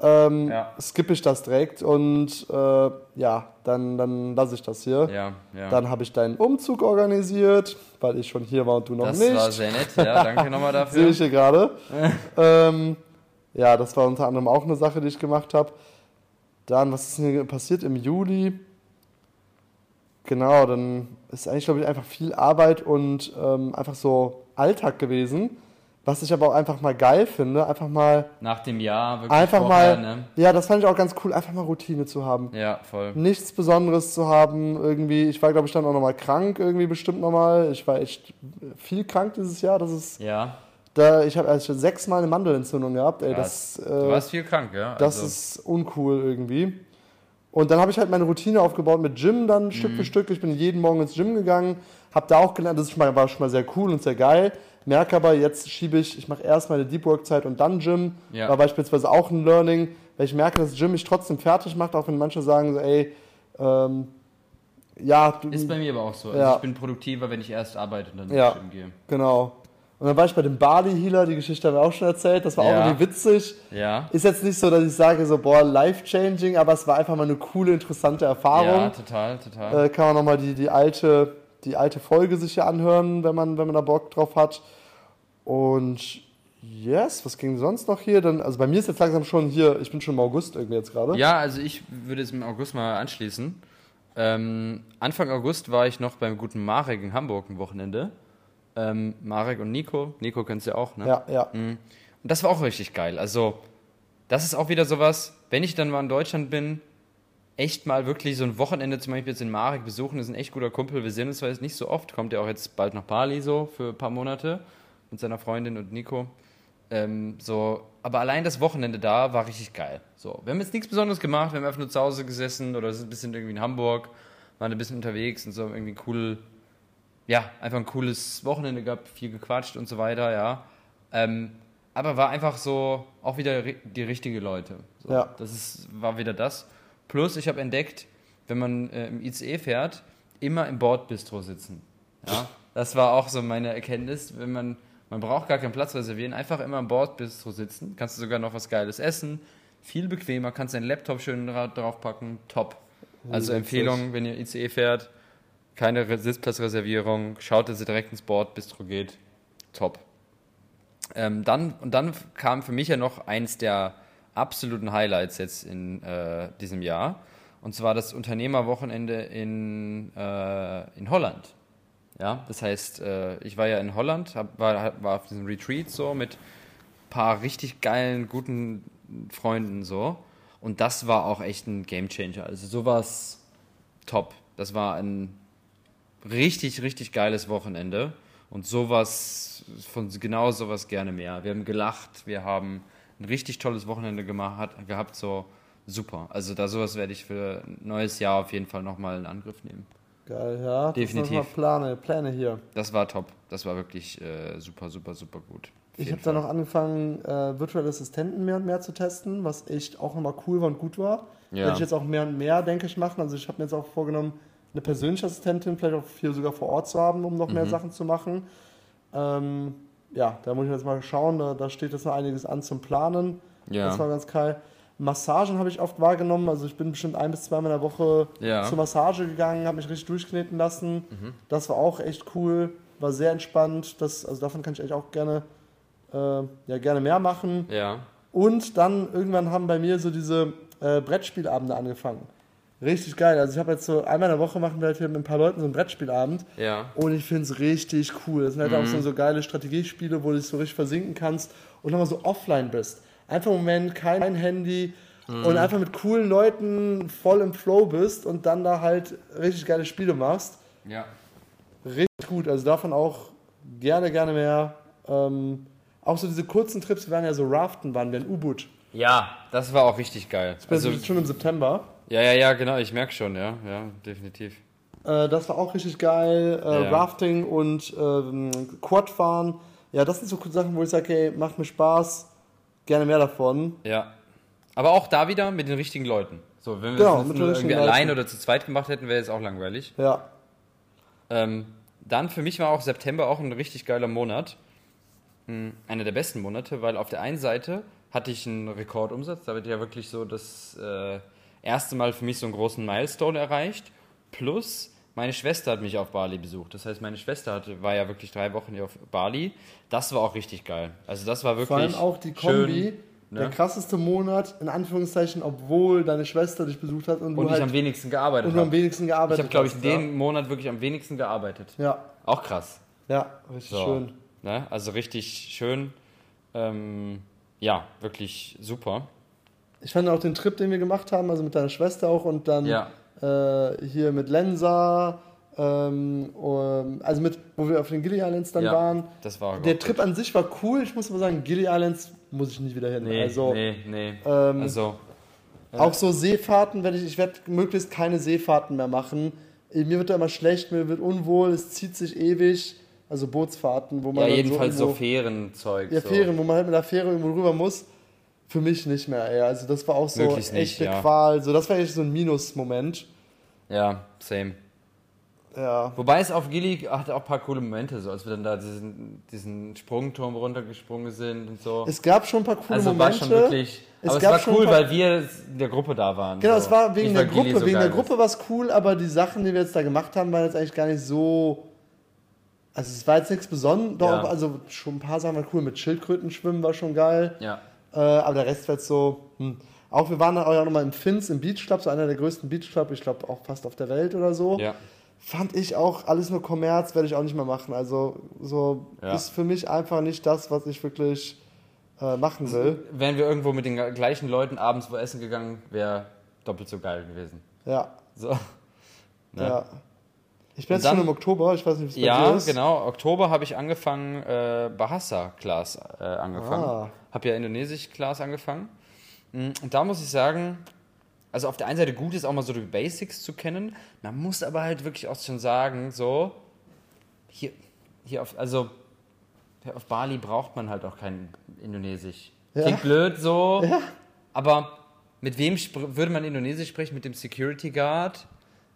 Speaker 2: ähm,
Speaker 1: Ja.
Speaker 2: skippe ich das direkt und äh, ja, dann, dann lasse ich das hier.
Speaker 1: Ja, ja.
Speaker 2: Dann habe ich deinen Umzug organisiert, weil ich schon hier war und du noch
Speaker 1: das
Speaker 2: nicht.
Speaker 1: war sehr nett, ja, danke [laughs] nochmal
Speaker 2: Sehe
Speaker 1: dafür.
Speaker 2: ich hier gerade. [laughs] ähm, ja, das war unter anderem auch eine Sache, die ich gemacht habe. Dann, was ist denn hier passiert im Juli? Genau, dann ist eigentlich, glaube ich, einfach viel Arbeit und ähm, einfach so Alltag gewesen. Was ich aber auch einfach mal geil finde, einfach mal,
Speaker 1: Nach dem Jahr wirklich
Speaker 2: einfach
Speaker 1: vorher,
Speaker 2: mal,
Speaker 1: ne?
Speaker 2: ja, das fand ich auch ganz cool, einfach mal Routine zu haben.
Speaker 1: Ja, voll.
Speaker 2: Nichts Besonderes zu haben, irgendwie, ich war, glaube ich, dann auch nochmal krank, irgendwie bestimmt nochmal. Ich war echt viel krank dieses Jahr, das ist
Speaker 1: Ja,
Speaker 2: da, ich habe also sechsmal eine Mandelentzündung gehabt. Ey, das,
Speaker 1: du
Speaker 2: äh,
Speaker 1: warst viel krank, ja?
Speaker 2: das
Speaker 1: Also,
Speaker 2: ist uncool irgendwie. Und dann habe ich halt meine Routine aufgebaut mit Gym dann
Speaker 1: Mhm.
Speaker 2: Stück für Stück. Ich bin jeden Morgen ins Gym gegangen, habe da auch gelernt, das war schon mal sehr cool und sehr geil. Merke aber, jetzt schiebe ich, ich mache erst meine Deep Work Zeit und dann Gym.
Speaker 1: Ja.
Speaker 2: War beispielsweise auch ein Learning, weil ich merke, dass Gym mich trotzdem fertig macht, auch wenn manche sagen so, ey, ähm, ja, du,
Speaker 1: ist bei mir aber auch so. Also
Speaker 2: Ja.
Speaker 1: ich bin produktiver, wenn ich erst arbeite und dann
Speaker 2: Ja.
Speaker 1: Gym gehe.
Speaker 2: genau. Und dann war ich bei dem Bali Healer, die Geschichte haben wir auch schon erzählt, das war auch
Speaker 1: Ja.
Speaker 2: irgendwie witzig.
Speaker 1: Ja.
Speaker 2: Ist jetzt nicht so, dass ich sage, so, boah, life-changing, aber es war einfach mal eine coole, interessante
Speaker 1: Ja,
Speaker 2: Erfahrung.
Speaker 1: total, total.
Speaker 2: Äh, kann man nochmal die, die, alte, die alte Folge sich hier anhören, wenn man, wenn man da Bock drauf hat. Und yes, was ging sonst noch hier? Dann, also bei mir ist jetzt langsam schon hier, ich bin schon im August irgendwie jetzt gerade.
Speaker 1: Ja, also ich würde es im August mal anschließen. Ähm, Anfang August war ich noch beim guten Marek in Hamburg ein Wochenende. Ähm, Marek und Nico. Nico kennst du ja auch, ne?
Speaker 2: ja. ja.
Speaker 1: Mhm. Und das war auch richtig geil. Also, das ist auch wieder sowas, wenn ich dann mal in Deutschland bin, echt mal wirklich so ein Wochenende zum Beispiel jetzt in Marek besuchen, das ist ein echt guter Kumpel. Wir sehen uns zwar jetzt nicht so oft, kommt ja auch jetzt bald nach Bali so für ein paar Monate mit seiner Freundin und Nico. Ähm, so, aber allein das Wochenende da war richtig geil. So, wir haben jetzt nichts Besonderes gemacht, wir haben einfach nur zu Hause gesessen oder sind ein bisschen irgendwie in Hamburg, waren ein bisschen unterwegs und so irgendwie cool, ja, einfach ein cooles Wochenende gehabt, viel gequatscht und so weiter, ja. Ähm, aber war einfach so auch wieder die richtige Leute. So,
Speaker 2: Ja.
Speaker 1: Das ist, war wieder das. Plus, ich habe entdeckt, wenn man äh, im ICE fährt, immer im Bordbistro sitzen. Ja, das war auch so meine Erkenntnis. Wenn man, man braucht gar keinen Platz reservieren, einfach immer im Bordbistro sitzen. Kannst du sogar noch was Geiles essen. Viel bequemer, kannst deinen Laptop schön dra draufpacken. Top. Also. Empfehlung, wenn ihr ICE fährt, keine Re- Sitzplatzreservierung, schaut, dass ihr direkt ins Bordbistro geht. Top. Ähm, dann, und dann kam für mich ja noch eins der absoluten Highlights jetzt in äh, diesem Jahr. Und zwar das Unternehmerwochenende in, äh, in Holland. Ja, das heißt, äh, ich war ja in Holland, war, war auf diesem Retreat so mit ein paar richtig geilen, guten Freunden so. Und das war auch echt ein Gamechanger. Also sowas top. Das war ein richtig, richtig geiles Wochenende. Und sowas, von genau sowas gerne mehr. Wir haben gelacht, wir haben ein richtig tolles Wochenende gemacht, gehabt, so super. Also da sowas werde ich für ein neues Jahr auf jeden Fall nochmal in Angriff nehmen.
Speaker 2: Geil, ja.
Speaker 1: Definitiv.
Speaker 2: Mal Pläne, hier.
Speaker 1: Das war top. Das war wirklich äh, super, super, super gut.
Speaker 2: Ich habe dann noch angefangen, äh, virtuelle Assistenten mehr und mehr zu testen, was echt auch nochmal cool war und gut war.
Speaker 1: Ja.
Speaker 2: Werde ich jetzt auch mehr und mehr, denke ich, machen. Also ich habe mir jetzt auch vorgenommen, eine persönliche Assistentin vielleicht auch hier sogar vor Ort zu haben, um noch
Speaker 1: Mhm.
Speaker 2: mehr Sachen zu machen. Ähm, ja, da muss ich jetzt mal schauen. Da, da steht jetzt noch einiges an zum Planen.
Speaker 1: Ja.
Speaker 2: Das war ganz geil. Massagen habe ich oft wahrgenommen. Also ich bin bestimmt ein bis zweimal in der Woche
Speaker 1: Ja.
Speaker 2: zur Massage gegangen, habe mich richtig durchkneten lassen. Das war auch echt cool, war sehr entspannt. Das, also davon kann ich eigentlich auch gerne, äh, ja, gerne mehr machen.
Speaker 1: Ja.
Speaker 2: Und dann irgendwann haben bei mir so diese äh, Brettspielabende angefangen. Richtig geil. Also ich habe jetzt so einmal in der Woche machen wir halt hier mit ein paar Leuten so einen Brettspielabend.
Speaker 1: Ja.
Speaker 2: Und ich finde es richtig cool. Das sind halt auch so, so geile Strategiespiele, wo du dich so richtig versinken kannst und nochmal so offline bist. Einfach im Moment kein Handy und einfach mit coolen Leuten voll im Flow bist und dann da halt richtig geile Spiele machst.
Speaker 1: Ja.
Speaker 2: Richtig gut. Also davon auch gerne, gerne mehr. Ähm, auch so diese kurzen Trips, wir waren ja so Raften, waren wir in U-Boot.
Speaker 1: Ja, das war auch richtig geil.
Speaker 2: Also
Speaker 1: Also,
Speaker 2: schon im September.
Speaker 1: ja, ja, ja, genau, ich merke schon, ja, ja, definitiv.
Speaker 2: Äh, das war auch richtig geil. Äh,
Speaker 1: Ja.
Speaker 2: Rafting und ähm, Quadfahren. Ja, das sind so Sachen, wo ich sage, hey, macht mir Spaß. Gerne mehr davon.
Speaker 1: Ja. Aber auch da wieder mit den richtigen Leuten. So, wenn wir
Speaker 2: Genau,
Speaker 1: das irgendwie allein oder zu zweit gemacht hätten, wäre es auch langweilig.
Speaker 2: Ja.
Speaker 1: Ähm, dann für mich war auch September auch ein richtig geiler Monat. Hm, Einer der besten Monate, weil auf der einen Seite hatte ich einen Rekordumsatz. Da wird ja wirklich so das äh, erste Mal für mich so einen großen Milestone erreicht. Plus, meine Schwester hat mich auf Bali besucht. Das heißt, meine Schwester hatte, war ja wirklich drei Wochen hier auf Bali. Das war auch richtig geil. Also das war wirklich
Speaker 2: Vor allem auch die Kombi.
Speaker 1: schön,
Speaker 2: Der
Speaker 1: ne?
Speaker 2: krasseste Monat, in Anführungszeichen, obwohl deine Schwester dich besucht hat und,
Speaker 1: Und
Speaker 2: du
Speaker 1: ich
Speaker 2: halt
Speaker 1: am wenigsten gearbeitet
Speaker 2: und du am
Speaker 1: habe.
Speaker 2: wenigsten
Speaker 1: Ich
Speaker 2: gearbeitet
Speaker 1: habe, glaube ich,
Speaker 2: hast,
Speaker 1: dem Monat wirklich am wenigsten gearbeitet.
Speaker 2: Ja,
Speaker 1: Auch krass.
Speaker 2: ja, ja richtig
Speaker 1: So.
Speaker 2: schön.
Speaker 1: Ne? Also richtig schön. Ähm, ja, wirklich super.
Speaker 2: Ich fand auch den Trip, den wir gemacht haben, also mit deiner Schwester auch und dann
Speaker 1: Ja.
Speaker 2: Äh, hier mit Lensa, ähm, um, also mit, wo wir auf den Gilly Islands dann
Speaker 1: ja,
Speaker 2: waren.
Speaker 1: das war
Speaker 2: Der Trip an sich war cool, ich muss aber sagen, Gilly Islands muss ich nie wieder hin.
Speaker 1: Nee,
Speaker 2: also
Speaker 1: nee, nee.
Speaker 2: ähm,
Speaker 1: also,
Speaker 2: auch so Seefahrten werde ich, ich werde möglichst keine Seefahrten mehr machen. Äh, Mir wird da immer schlecht, mir wird unwohl, es zieht sich ewig. Also Bootsfahrten, wo man
Speaker 1: ja, jedenfalls so,
Speaker 2: irgendwo-
Speaker 1: Fährenzeug.
Speaker 2: Ja,
Speaker 1: so.
Speaker 2: Fähren, wo man halt mit der Fähre irgendwo rüber muss. Für mich nicht mehr, ey. Also das war auch so
Speaker 1: Möglichst
Speaker 2: echt
Speaker 1: nicht,
Speaker 2: eine
Speaker 1: ja.
Speaker 2: Qual. So, das war echt so ein Minus-Moment.
Speaker 1: Ja, same.
Speaker 2: Ja.
Speaker 1: Wobei es auf Gili hatte auch ein paar coole Momente, so als wir dann da diesen, diesen Sprungturm runtergesprungen sind und so.
Speaker 2: Es gab schon ein paar coole
Speaker 1: also war
Speaker 2: Momente.
Speaker 1: schon wirklich.
Speaker 2: Es
Speaker 1: aber es war cool, weil wir in der Gruppe da waren.
Speaker 2: Genau,
Speaker 1: so.
Speaker 2: es war wegen
Speaker 1: Nicht,
Speaker 2: der
Speaker 1: Gili
Speaker 2: Gruppe.
Speaker 1: so
Speaker 2: wegen der Gruppe war es cool, aber die Sachen, die wir jetzt da gemacht haben, waren jetzt eigentlich gar nicht so. Also es war jetzt nichts Besonderes.
Speaker 1: Ja.
Speaker 2: Also schon ein paar Sachen waren cool. Mit Schildkröten schwimmen war schon geil.
Speaker 1: Ja.
Speaker 2: Äh, aber der Rest jetzt so. Hm. Auch wir waren dann auch nochmal im Fins, im Beach Club, so einer der größten Beach Club, ich glaube auch fast auf der Welt oder so.
Speaker 1: Ja.
Speaker 2: Fand ich auch alles nur Kommerz, werde ich auch nicht mehr machen. Also so
Speaker 1: Ja.
Speaker 2: ist für mich einfach nicht das, was ich wirklich äh, machen will.
Speaker 1: Wären wir irgendwo mit den gleichen Leuten abends wo essen gegangen, wäre doppelt so geil gewesen.
Speaker 2: Ja,
Speaker 1: So. [laughs] Ne?
Speaker 2: ja. Ich bin jetzt schon
Speaker 1: dann-
Speaker 2: im Oktober, ich weiß nicht, wie es bei
Speaker 1: Ja,
Speaker 2: dir ist.
Speaker 1: genau. Oktober habe ich angefangen, äh, Bahasa-Class äh, angefangen.
Speaker 2: Ah.
Speaker 1: Habe ja Indonesisch-Class angefangen. Mm, Und da muss ich sagen, also auf der einen Seite gut ist auch mal so die Basics zu kennen. Man muss aber halt wirklich auch schon sagen, so, hier, hier auf, also auf Bali braucht man halt auch kein Indonesisch.
Speaker 2: Ja.
Speaker 1: Klingt blöd so,
Speaker 2: Ja.
Speaker 1: aber mit wem würde man Indonesisch sprechen? Mit dem Security Guard?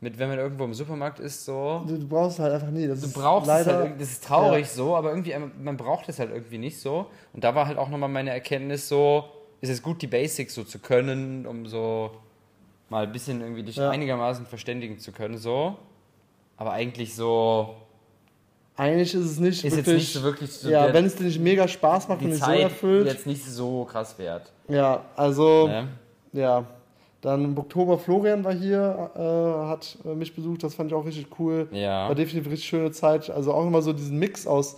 Speaker 1: Mit, wenn man irgendwo im Supermarkt ist, so?
Speaker 2: Du, du brauchst halt einfach nie. Das
Speaker 1: Du
Speaker 2: ist
Speaker 1: brauchst
Speaker 2: leider,
Speaker 1: es halt, das ist traurig so, aber irgendwie, ähm, man braucht es halt irgendwie nicht so. Und da war halt auch nochmal meine Erkenntnis so, ist es gut, die Basics so zu können, um so mal ein bisschen irgendwie dich
Speaker 2: Ja.
Speaker 1: einigermaßen verständigen zu können, so. Aber eigentlich so,
Speaker 2: Eigentlich ist es nicht
Speaker 1: ist
Speaker 2: wirklich.
Speaker 1: jetzt nicht so wirklich so
Speaker 2: ja, wenn es dir nicht mega Spaß macht und nicht so erfüllt.
Speaker 1: jetzt nicht so krass wert.
Speaker 2: Ja, also,
Speaker 1: Ne?
Speaker 2: ja. Dann im Oktober Florian war hier, äh, hat äh, mich besucht, das fand ich auch richtig cool.
Speaker 1: Ja.
Speaker 2: War definitiv eine richtig schöne Zeit. Also auch immer so diesen Mix aus,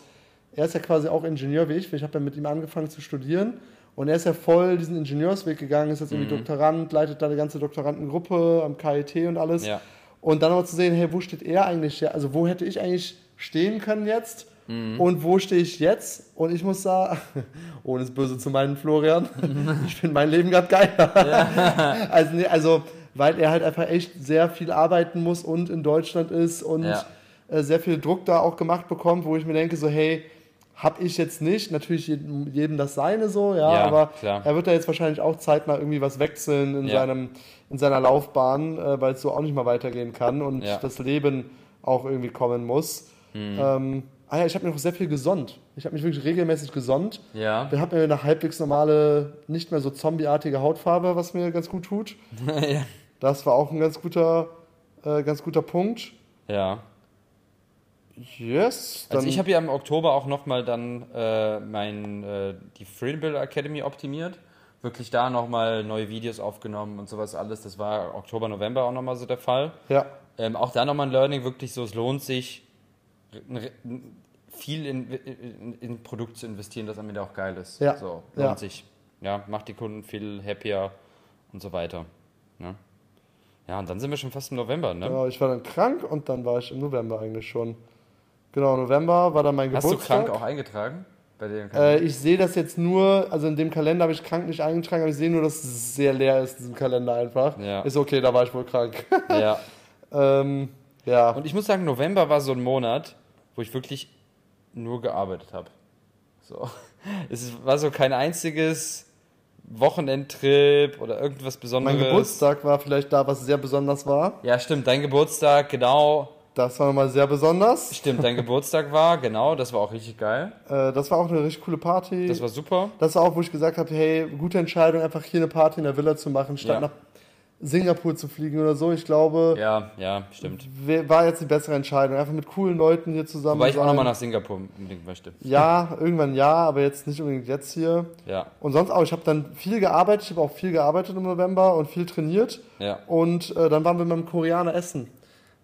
Speaker 2: er ist ja quasi auch Ingenieur wie ich, ich habe ja mit ihm angefangen zu studieren und er ist ja voll diesen Ingenieursweg gegangen, ist jetzt irgendwie
Speaker 1: Mhm.
Speaker 2: Doktorand, leitet da eine ganze Doktorandengruppe am KIT und alles.
Speaker 1: Ja.
Speaker 2: Und dann aber zu sehen, hey, wo steht er eigentlich? Also wo hätte ich eigentlich stehen können jetzt?
Speaker 1: Mhm.
Speaker 2: Und wo stehe ich jetzt? Und ich muss sagen, [laughs] ohne es böse zu meinen, Florian, [laughs] ich finde mein Leben gerade geiler. [laughs] also, nee, also, weil er halt einfach echt sehr viel arbeiten muss und in Deutschland ist und
Speaker 1: Ja.
Speaker 2: äh, sehr viel Druck da auch gemacht bekommt, wo ich mir denke, so, hey, hab ich jetzt nicht, natürlich jedem, jedem das seine so, ja,
Speaker 1: Ja,
Speaker 2: aber
Speaker 1: klar.
Speaker 2: er wird da jetzt wahrscheinlich auch zeitnah irgendwie was wechseln in,
Speaker 1: Ja.
Speaker 2: seinem, in seiner Laufbahn, äh, weil es so auch nicht mal weitergehen kann und
Speaker 1: Ja.
Speaker 2: das Leben auch irgendwie kommen muss.
Speaker 1: Mhm.
Speaker 2: Ähm, ah ja, ich habe mir noch sehr viel gesonnt. Ich habe mich wirklich regelmäßig gesonnt.
Speaker 1: Ja.
Speaker 2: Wir haben mir eine halbwegs normale, nicht mehr so zombieartige Hautfarbe, was mir ganz gut tut. [laughs]
Speaker 1: ja.
Speaker 2: Das war auch ein ganz guter, äh, ganz guter Punkt.
Speaker 1: Ja.
Speaker 2: Yes. Dann,
Speaker 1: Also ich habe ja im Oktober auch nochmal dann äh, mein, äh, die Freebuilder Academy optimiert, wirklich da nochmal neue Videos aufgenommen und sowas alles. Das war Oktober, November auch nochmal so der Fall.
Speaker 2: Ja.
Speaker 1: Ähm, auch da nochmal ein Learning, wirklich so, es lohnt sich, viel in, in, in Produkt zu investieren, das am Ende auch geil ist.
Speaker 2: Ja.
Speaker 1: So, lohnt
Speaker 2: Ja.
Speaker 1: sich. Ja, macht die Kunden viel happier und so weiter. Ne? Ja, und dann sind wir schon fast im November, ne?
Speaker 2: Genau, ich war dann krank und dann war ich im November eigentlich schon. Genau, November war dann mein
Speaker 1: Hast du
Speaker 2: Geburtstag.
Speaker 1: krank auch eingetragen? Bei dir
Speaker 2: Äh, ich sehe das jetzt nur, also in dem Kalender habe ich krank nicht eingetragen, aber ich sehe nur, dass es sehr leer ist, diesem Kalender einfach.
Speaker 1: Ja.
Speaker 2: Ist okay, da war ich wohl krank.
Speaker 1: ja. [laughs]
Speaker 2: ähm, ja.
Speaker 1: Und ich muss sagen, November war so ein Monat, wo ich wirklich nur gearbeitet habe. So. [laughs] Es war so kein einziges Wochenendtrip oder irgendwas Besonderes.
Speaker 2: mein Geburtstag war vielleicht da, was sehr besonders war.
Speaker 1: Ja, stimmt, dein Geburtstag, genau.
Speaker 2: Das war nochmal sehr besonders.
Speaker 1: Stimmt, dein Geburtstag war, genau, das war auch richtig geil. [laughs]
Speaker 2: Äh, das war auch eine richtig coole Party.
Speaker 1: Das war super.
Speaker 2: Das war auch, wo ich gesagt habe, hey, gute Entscheidung, einfach hier eine Party in der Villa zu machen, statt
Speaker 1: Ja.
Speaker 2: nach Singapur zu fliegen oder so. Ich glaube,
Speaker 1: Ja, ja, stimmt.
Speaker 2: war jetzt die bessere Entscheidung. Einfach mit coolen Leuten hier zusammen
Speaker 1: Wobei ich auch nochmal nach Singapur unbedingt möchte.
Speaker 2: Ja, irgendwann ja, aber jetzt nicht unbedingt jetzt hier.
Speaker 1: Ja,
Speaker 2: Und sonst auch, ich habe dann viel gearbeitet, ich habe auch viel gearbeitet im November und viel trainiert.
Speaker 1: ja.
Speaker 2: Und äh, dann waren wir beim Koreaner essen.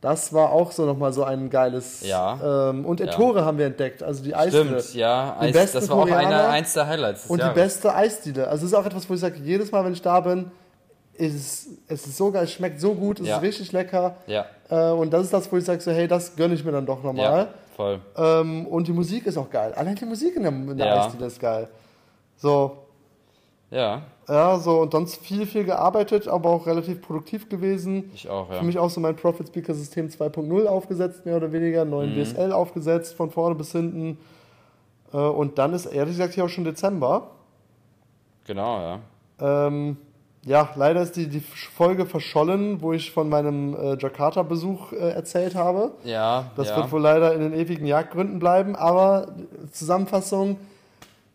Speaker 2: Das war auch so nochmal so ein geiles.
Speaker 1: Ja.
Speaker 2: Ähm, und
Speaker 1: Ja.
Speaker 2: Ettore haben wir entdeckt, also die Eisdiele.
Speaker 1: Stimmt, ja.
Speaker 2: Die
Speaker 1: Eis, das war auch einer, eins der Highlights
Speaker 2: Und die
Speaker 1: Jahres.
Speaker 2: beste Eisdiele. Also es ist auch etwas, wo ich sage, jedes Mal, wenn ich da bin, ist es, es ist so geil, es schmeckt so gut, es
Speaker 1: Ja.
Speaker 2: ist richtig lecker.
Speaker 1: Ja,
Speaker 2: Äh, und das ist das, wo ich sage, so, hey, das gönne ich mir dann doch
Speaker 1: ja,
Speaker 2: nochmal.
Speaker 1: voll.
Speaker 2: Ähm, und die Musik ist auch geil. Allein die Musik in der, in der
Speaker 1: Ja.
Speaker 2: Eisdiele ist geil. So,
Speaker 1: Ja,
Speaker 2: ja, so und sonst viel, viel gearbeitet, aber auch relativ produktiv gewesen.
Speaker 1: ich auch, ja.
Speaker 2: Für mich auch so mein Profit Speaker System 2.0 aufgesetzt, mehr oder weniger, neuen
Speaker 1: Mhm.
Speaker 2: DSL aufgesetzt, von vorne bis hinten. Äh, und dann ist ehrlich gesagt hier auch schon Dezember.
Speaker 1: Genau, ja.
Speaker 2: Ähm, ja, leider ist die, die Folge verschollen, wo ich von meinem äh, Jakarta-Besuch äh, erzählt habe.
Speaker 1: Ja,
Speaker 2: Das
Speaker 1: ja.
Speaker 2: wird wohl leider in den ewigen Jagdgründen bleiben, aber Zusammenfassung,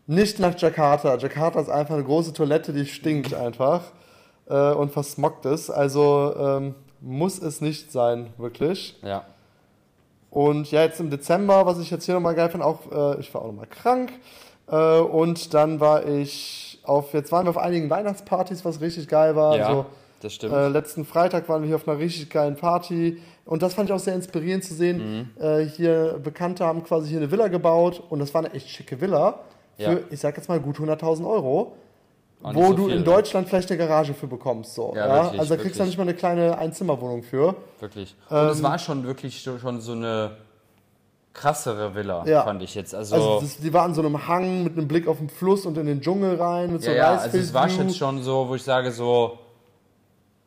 Speaker 2: nicht nach Jakarta. Jakarta ist einfach eine große Toilette, die stinkt einfach äh, und versmockt ist. Also ähm, muss es nicht sein, wirklich.
Speaker 1: ja.
Speaker 2: Und ja, jetzt im Dezember, was ich jetzt hier nochmal geil fand, auch, äh, ich war auch nochmal krank. Äh, und dann war ich auf, jetzt waren wir auf einigen Weihnachtspartys, was richtig geil war.
Speaker 1: Ja,
Speaker 2: Also,
Speaker 1: das stimmt.
Speaker 2: äh, letzten Freitag waren wir hier auf einer richtig geilen Party. Und das fand ich auch sehr inspirierend zu sehen.
Speaker 1: Mhm.
Speaker 2: Äh, hier, Bekannte haben quasi hier eine Villa gebaut. Und das war eine echt schicke Villa. Für,
Speaker 1: Ja.
Speaker 2: ich sag jetzt mal, gut 100.000 Euro. Wo
Speaker 1: so
Speaker 2: du
Speaker 1: viel,
Speaker 2: in
Speaker 1: ne?
Speaker 2: Deutschland vielleicht eine Garage für bekommst. So,
Speaker 1: Ja,
Speaker 2: ja,
Speaker 1: wirklich,
Speaker 2: also da kriegst du nicht mal eine kleine Einzimmerwohnung für.
Speaker 1: Wirklich. Und
Speaker 2: Ähm,
Speaker 1: es war schon wirklich schon so eine krassere Villa,
Speaker 2: Ja.
Speaker 1: fand ich jetzt. Also,
Speaker 2: Also das, die war an so einem Hang mit einem Blick auf den Fluss und in den Dschungel rein mit so
Speaker 1: ja, ja, also es war jetzt schon so, wo ich sage, so,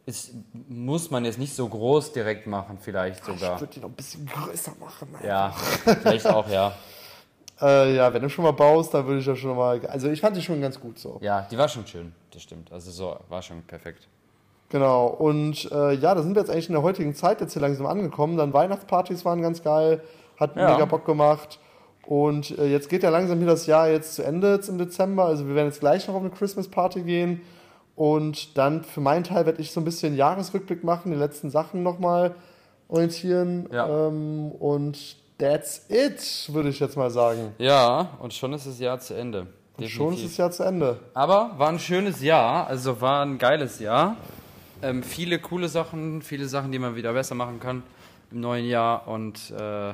Speaker 1: es muss man jetzt nicht so groß direkt machen, vielleicht sogar.
Speaker 2: Ich würde die noch ein bisschen größer machen. Alter.
Speaker 1: Ja, vielleicht auch, ja. [laughs]
Speaker 2: Äh, ja, wenn du schon mal baust, dann würde ich ja schon mal. Also ich fand die schon ganz gut so.
Speaker 1: Ja, die war schon schön, das stimmt. Also so, war schon perfekt.
Speaker 2: Genau. Und äh, ja, da sind wir jetzt eigentlich in der heutigen Zeit jetzt hier langsam angekommen. Dann Weihnachtspartys waren ganz geil, hat
Speaker 1: Ja.
Speaker 2: mega Bock gemacht. Und äh, jetzt geht ja langsam hier das Jahr jetzt zu Ende jetzt im Dezember. Also wir werden jetzt gleich noch auf eine Christmas Party gehen. Und dann für meinen Teil werde ich so ein bisschen Jahresrückblick machen, die letzten Sachen nochmal orientieren.
Speaker 1: Ja.
Speaker 2: Ähm, und that's it, würde ich jetzt mal sagen.
Speaker 1: Ja, und schon ist das Jahr zu Ende.
Speaker 2: Und schon ist das Jahr zu Ende.
Speaker 1: Aber war ein schönes Jahr, also war ein geiles Jahr. Ähm, viele coole Sachen, viele Sachen, die man wieder besser machen kann im neuen Jahr. Und äh,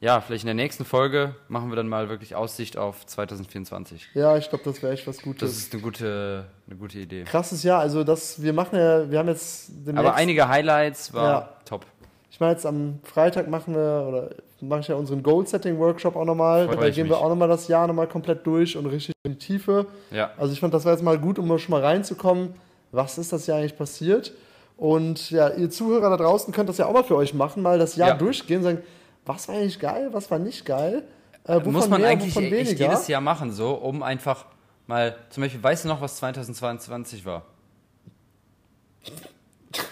Speaker 1: ja, vielleicht in der nächsten Folge machen wir dann mal wirklich Aussicht auf 2024.
Speaker 2: Ja, ich glaube, das wäre echt was
Speaker 1: Das
Speaker 2: Gutes.
Speaker 1: ist eine gute, eine gute Idee.
Speaker 2: Krasses Jahr, also das, wir machen ja, wir haben jetzt
Speaker 1: Aber einige Highlights war
Speaker 2: Ja.
Speaker 1: top.
Speaker 2: ich meine jetzt am Freitag machen wir, oder mache ich ja unseren Goal-Setting-Workshop auch nochmal,
Speaker 1: ich
Speaker 2: gehen
Speaker 1: mich.
Speaker 2: wir auch nochmal das Jahr nochmal komplett durch und richtig in die Tiefe.
Speaker 1: Ja.
Speaker 2: Also ich fand, das war jetzt mal gut, um schon mal reinzukommen, was ist das Jahr eigentlich passiert. Und ja, ihr Zuhörer da draußen könnt das ja auch mal für euch machen, mal das Jahr
Speaker 1: Ja.
Speaker 2: durchgehen und sagen, was war eigentlich geil, was war nicht geil, äh,
Speaker 1: Muss man
Speaker 2: mehr,
Speaker 1: eigentlich echt jedes Jahr machen, so, um einfach mal, zum Beispiel, weißt du noch, was 2022 war?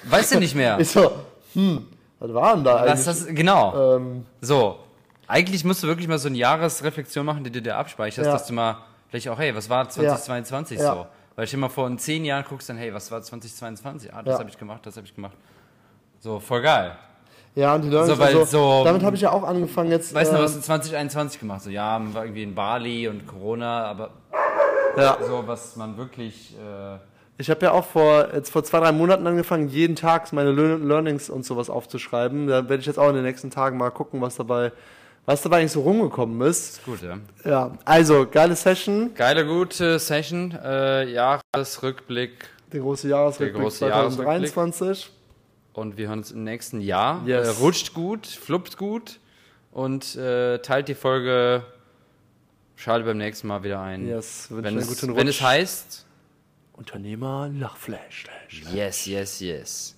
Speaker 1: Weißt du nicht mehr? [laughs]
Speaker 2: Ich so, hm, was war denn da eigentlich?
Speaker 1: Das, genau.
Speaker 2: ähm,
Speaker 1: So, eigentlich musst du wirklich mal so eine Jahresreflexion machen, die du dir abspeicherst,
Speaker 2: Ja.
Speaker 1: dass du mal vielleicht auch, hey, was war 2022
Speaker 2: Ja.
Speaker 1: so? Weil ich immer vor in zehn Jahren guckst, dann, hey, was war 2022? Ah, das
Speaker 2: Ja.
Speaker 1: habe ich gemacht, das habe ich gemacht. So, voll geil.
Speaker 2: Ja, und die Leute,
Speaker 1: So, weil
Speaker 2: also,
Speaker 1: so-
Speaker 2: damit habe ich ja auch angefangen jetzt.
Speaker 1: Weißt du,
Speaker 2: ähm,
Speaker 1: was du 2021 gemacht? So, ja, man war irgendwie in Bali und Corona, aber
Speaker 2: Ja.
Speaker 1: So, was man wirklich. Äh,
Speaker 2: Ich habe ja auch vor, jetzt vor zwei, drei Monaten angefangen, jeden Tag meine Lear- Learnings und sowas aufzuschreiben. Da werde ich jetzt auch in den nächsten Tagen mal gucken, was dabei, was dabei eigentlich so rumgekommen ist.
Speaker 1: ist gut, ja.
Speaker 2: Ja, also, geile Session.
Speaker 1: Geile, gute Session. Äh, Jahresrückblick.
Speaker 2: Der große Jahresrückblick
Speaker 1: Der große
Speaker 2: 2023.
Speaker 1: Und wir hören uns im nächsten Jahr.
Speaker 2: Yes.
Speaker 1: Äh, rutscht gut, fluppt gut und äh, teilt die Folge. Schaltet beim nächsten Mal wieder ein.
Speaker 2: Yes,
Speaker 1: wenn, es,
Speaker 2: guten
Speaker 1: wenn es heißt.
Speaker 2: Unternehmer Lachflash.
Speaker 1: Yes, yes, yes.